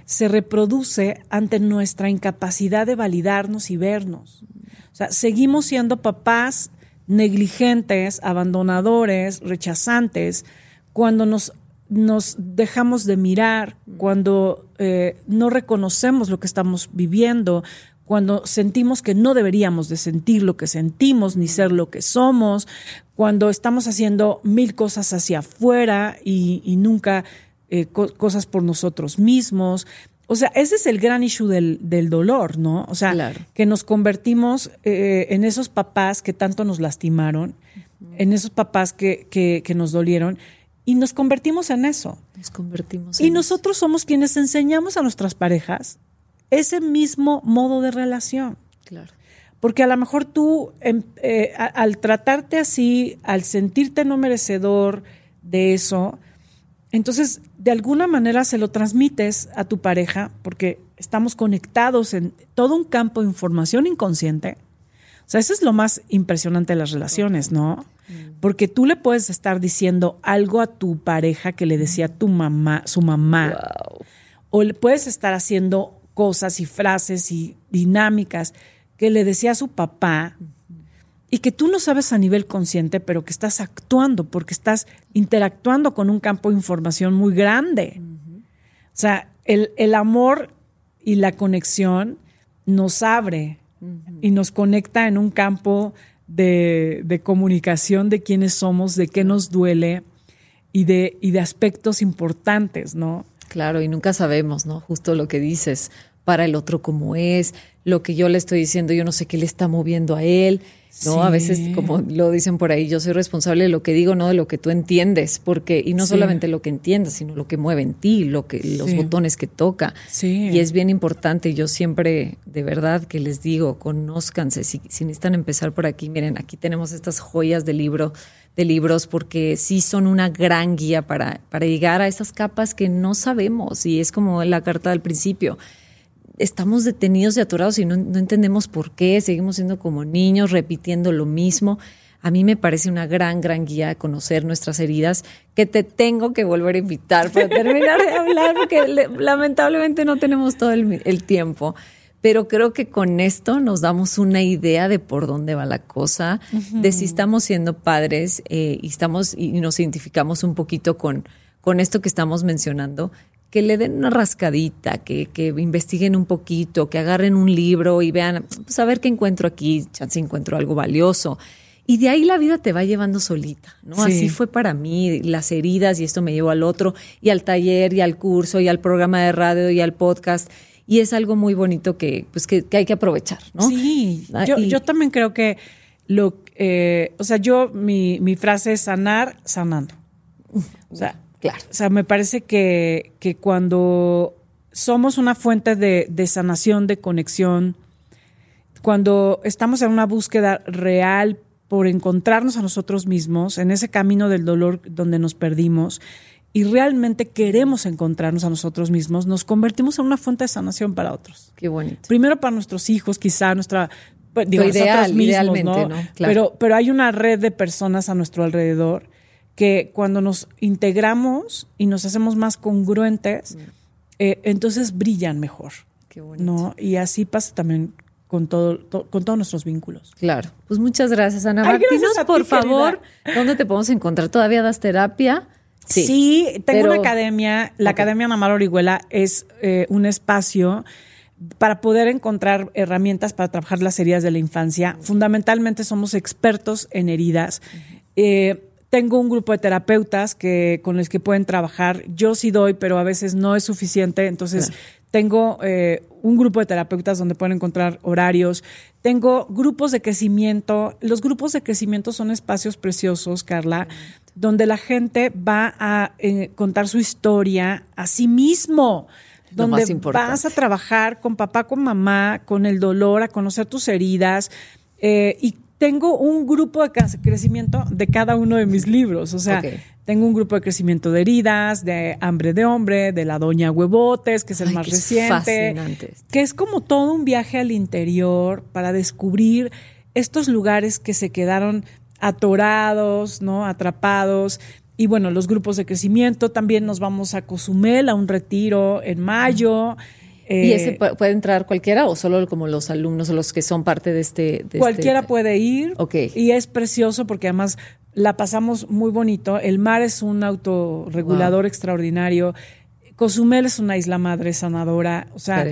se reproduce ante nuestra incapacidad de validarnos y vernos. O sea, seguimos siendo papás negligentes, abandonadores, rechazantes, cuando nos, nos dejamos de mirar, cuando eh, no reconocemos lo que estamos viviendo, cuando sentimos que no deberíamos de sentir lo que sentimos ni ser lo que somos, cuando estamos haciendo mil cosas hacia afuera y, nunca eh, cosas por nosotros mismos. O sea, ese es el gran issue del, dolor, ¿no? O sea, que nos convertimos eh, en esos papás que tanto nos lastimaron, en esos papás que, que, nos dolieron, y nos convertimos en eso. Nos convertimos. Y nosotros somos quienes enseñamos a nuestras parejas ese mismo modo de relación. Claro. Porque a lo mejor tú, em, eh, al tratarte así, al sentirte no merecedor de eso, entonces de alguna manera se lo transmites a tu pareja, porque estamos conectados en todo un campo de información inconsciente. O sea, eso es lo más impresionante de las relaciones, ¿no? Mm. Porque tú le puedes estar diciendo algo a tu pareja que le decía tu mamá, su mamá. O le puedes estar haciendo cosas y frases y dinámicas que le decía a su papá y que tú no sabes a nivel consciente, pero que estás actuando porque estás interactuando con un campo de información muy grande. O sea, el, amor y la conexión nos abre y nos conecta en un campo de, de, comunicación de quiénes somos, de qué nos duele y de, y de aspectos importantes, ¿no? Claro, y nunca sabemos, ¿no? Justo lo que dices, para el otro como es, lo que yo le estoy diciendo, yo no sé qué le está moviendo a él, ¿no? A veces, como lo dicen por ahí, yo soy responsable de lo que digo, no de lo que tú entiendes, porque, y no solamente lo que entiendes, sino lo que mueve en ti, lo que, los botones que toca. Y es bien importante, yo siempre, de verdad, que les digo, conózcanse, si, si necesitan empezar por aquí, miren, aquí tenemos estas joyas de libro de libros porque sí son una gran guía para, para llegar a esas capas que no sabemos y es como la carta del principio. Estamos detenidos y atorados y no, entendemos por qué, seguimos siendo como niños repitiendo lo mismo. A mí me parece una gran, gran guía a conocer nuestras heridas que te tengo que volver a invitar para terminar de hablar porque lamentablemente no tenemos todo el tiempo pero creo que con esto nos damos una idea de por dónde va la cosa, de si estamos siendo padres eh, y estamos y nos identificamos un poquito con, con esto que estamos mencionando, que le den una rascadita, que, que investiguen un poquito, que agarren un libro y vean, pues a ver qué encuentro aquí, si encuentro algo valioso. Y de ahí la vida te va llevando solita, ¿no? Así fue para mí, las heridas y esto me llevó al otro, y al taller, y al curso, y al programa de radio, y al podcast y es algo muy bonito que, pues, que, hay que aprovechar, ¿no? Sí, ah, yo, yo también creo que lo, eh, o sea, yo, mi, mi frase es sanar sanando. O sea, claro. O sea, me parece que, que cuando somos una fuente de, de sanación, de conexión, cuando estamos en una búsqueda real por encontrarnos a nosotros mismos, en ese camino del dolor donde nos perdimos, y realmente queremos encontrarnos a nosotros mismos, nos convertimos en una fuente de sanación para otros. Qué bonito. Primero para nuestros hijos, quizá nuestra pues, digo, ideal, mismos, idealmente, ¿no? Claro. Pero, pero hay una red de personas a nuestro alrededor que cuando nos integramos y nos hacemos más congruentes, mm. eh, entonces brillan mejor. Qué bonito. ¿no? Y así pasa también con todo, con todos nuestros vínculos. Claro. Pues muchas gracias, Ana. Ay, gracias por favor, ¿dónde te podemos encontrar? ¿Todavía das terapia? Sí, tengo una academia. La Academia Ana Orihuela es eh, un espacio para poder encontrar herramientas para trabajar las heridas de la infancia. Fundamentalmente somos expertos en heridas. Eh, tengo un grupo de terapeutas que, con los que pueden trabajar. Yo sí doy, pero a veces no es suficiente. Entonces, tengo eh, un grupo de terapeutas donde pueden encontrar horarios. Tengo grupos de crecimiento. Los grupos de crecimiento son espacios preciosos, Carla, donde la gente va a eh, contar su historia a sí mismo donde vas a trabajar con papá, con mamá, con el dolor, a conocer tus heridas. Eh, y tengo un grupo de crecimiento de cada uno de mis libros. O sea, tengo un grupo de crecimiento de heridas, de hambre de hombre, de la doña huevotes, que es el más reciente. Que es como todo un viaje al interior para descubrir estos lugares que se quedaron atorados, ¿no? Atrapados y bueno, los grupos de crecimiento, también nos vamos a Cozumel a un retiro en mayo. ¿Y ese eh, puede entrar cualquiera o solo como los alumnos o los que son parte de este? este cualquiera puede ir. Ok. Y es precioso porque además la pasamos muy bonito. El mar es un autorregulador extraordinario. Cozumel es una isla madre sanadora. O sea,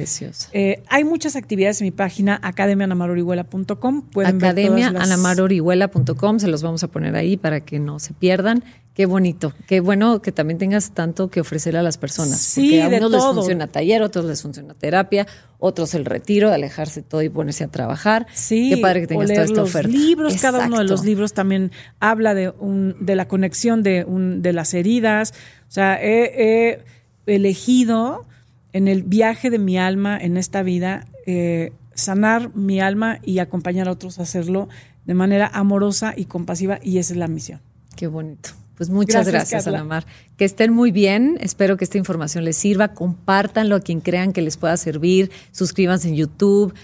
eh, hay muchas actividades en mi página academianamarorihuela.com. Academianamarorihuela.com, se los vamos a poner ahí para que no se pierdan. Qué bonito, qué bueno que también tengas tanto que ofrecer a las personas. Sí, porque a unos les funciona taller, a otros les funciona terapia, otros el retiro, de alejarse todo y ponerse a trabajar. Sí, qué padre que tengas toda esta oferta. libros, cada uno de los libros también habla de un, de la conexión de un, de las heridas. O sea, he elegido en el viaje de mi alma en esta vida eh, sanar mi alma y acompañar a otros a hacerlo de manera amorosa y compasiva y esa es la misión. Qué bonito. Pues muchas gracias, gracias Que estén muy bien. Espero que esta información les sirva. Compártanlo a quien crean que les pueda servir. Suscríbanse en YouTube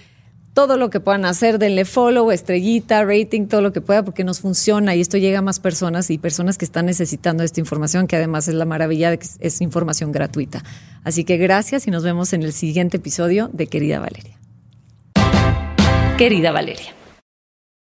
todo lo que puedan hacer, denle follow, estrellita, rating, todo lo que pueda, porque nos funciona y esto llega a más personas y personas que están necesitando esta información, que además es la maravilla de que es información gratuita. Así que gracias y nos vemos en el siguiente episodio de Querida Valeria. Querida Valeria.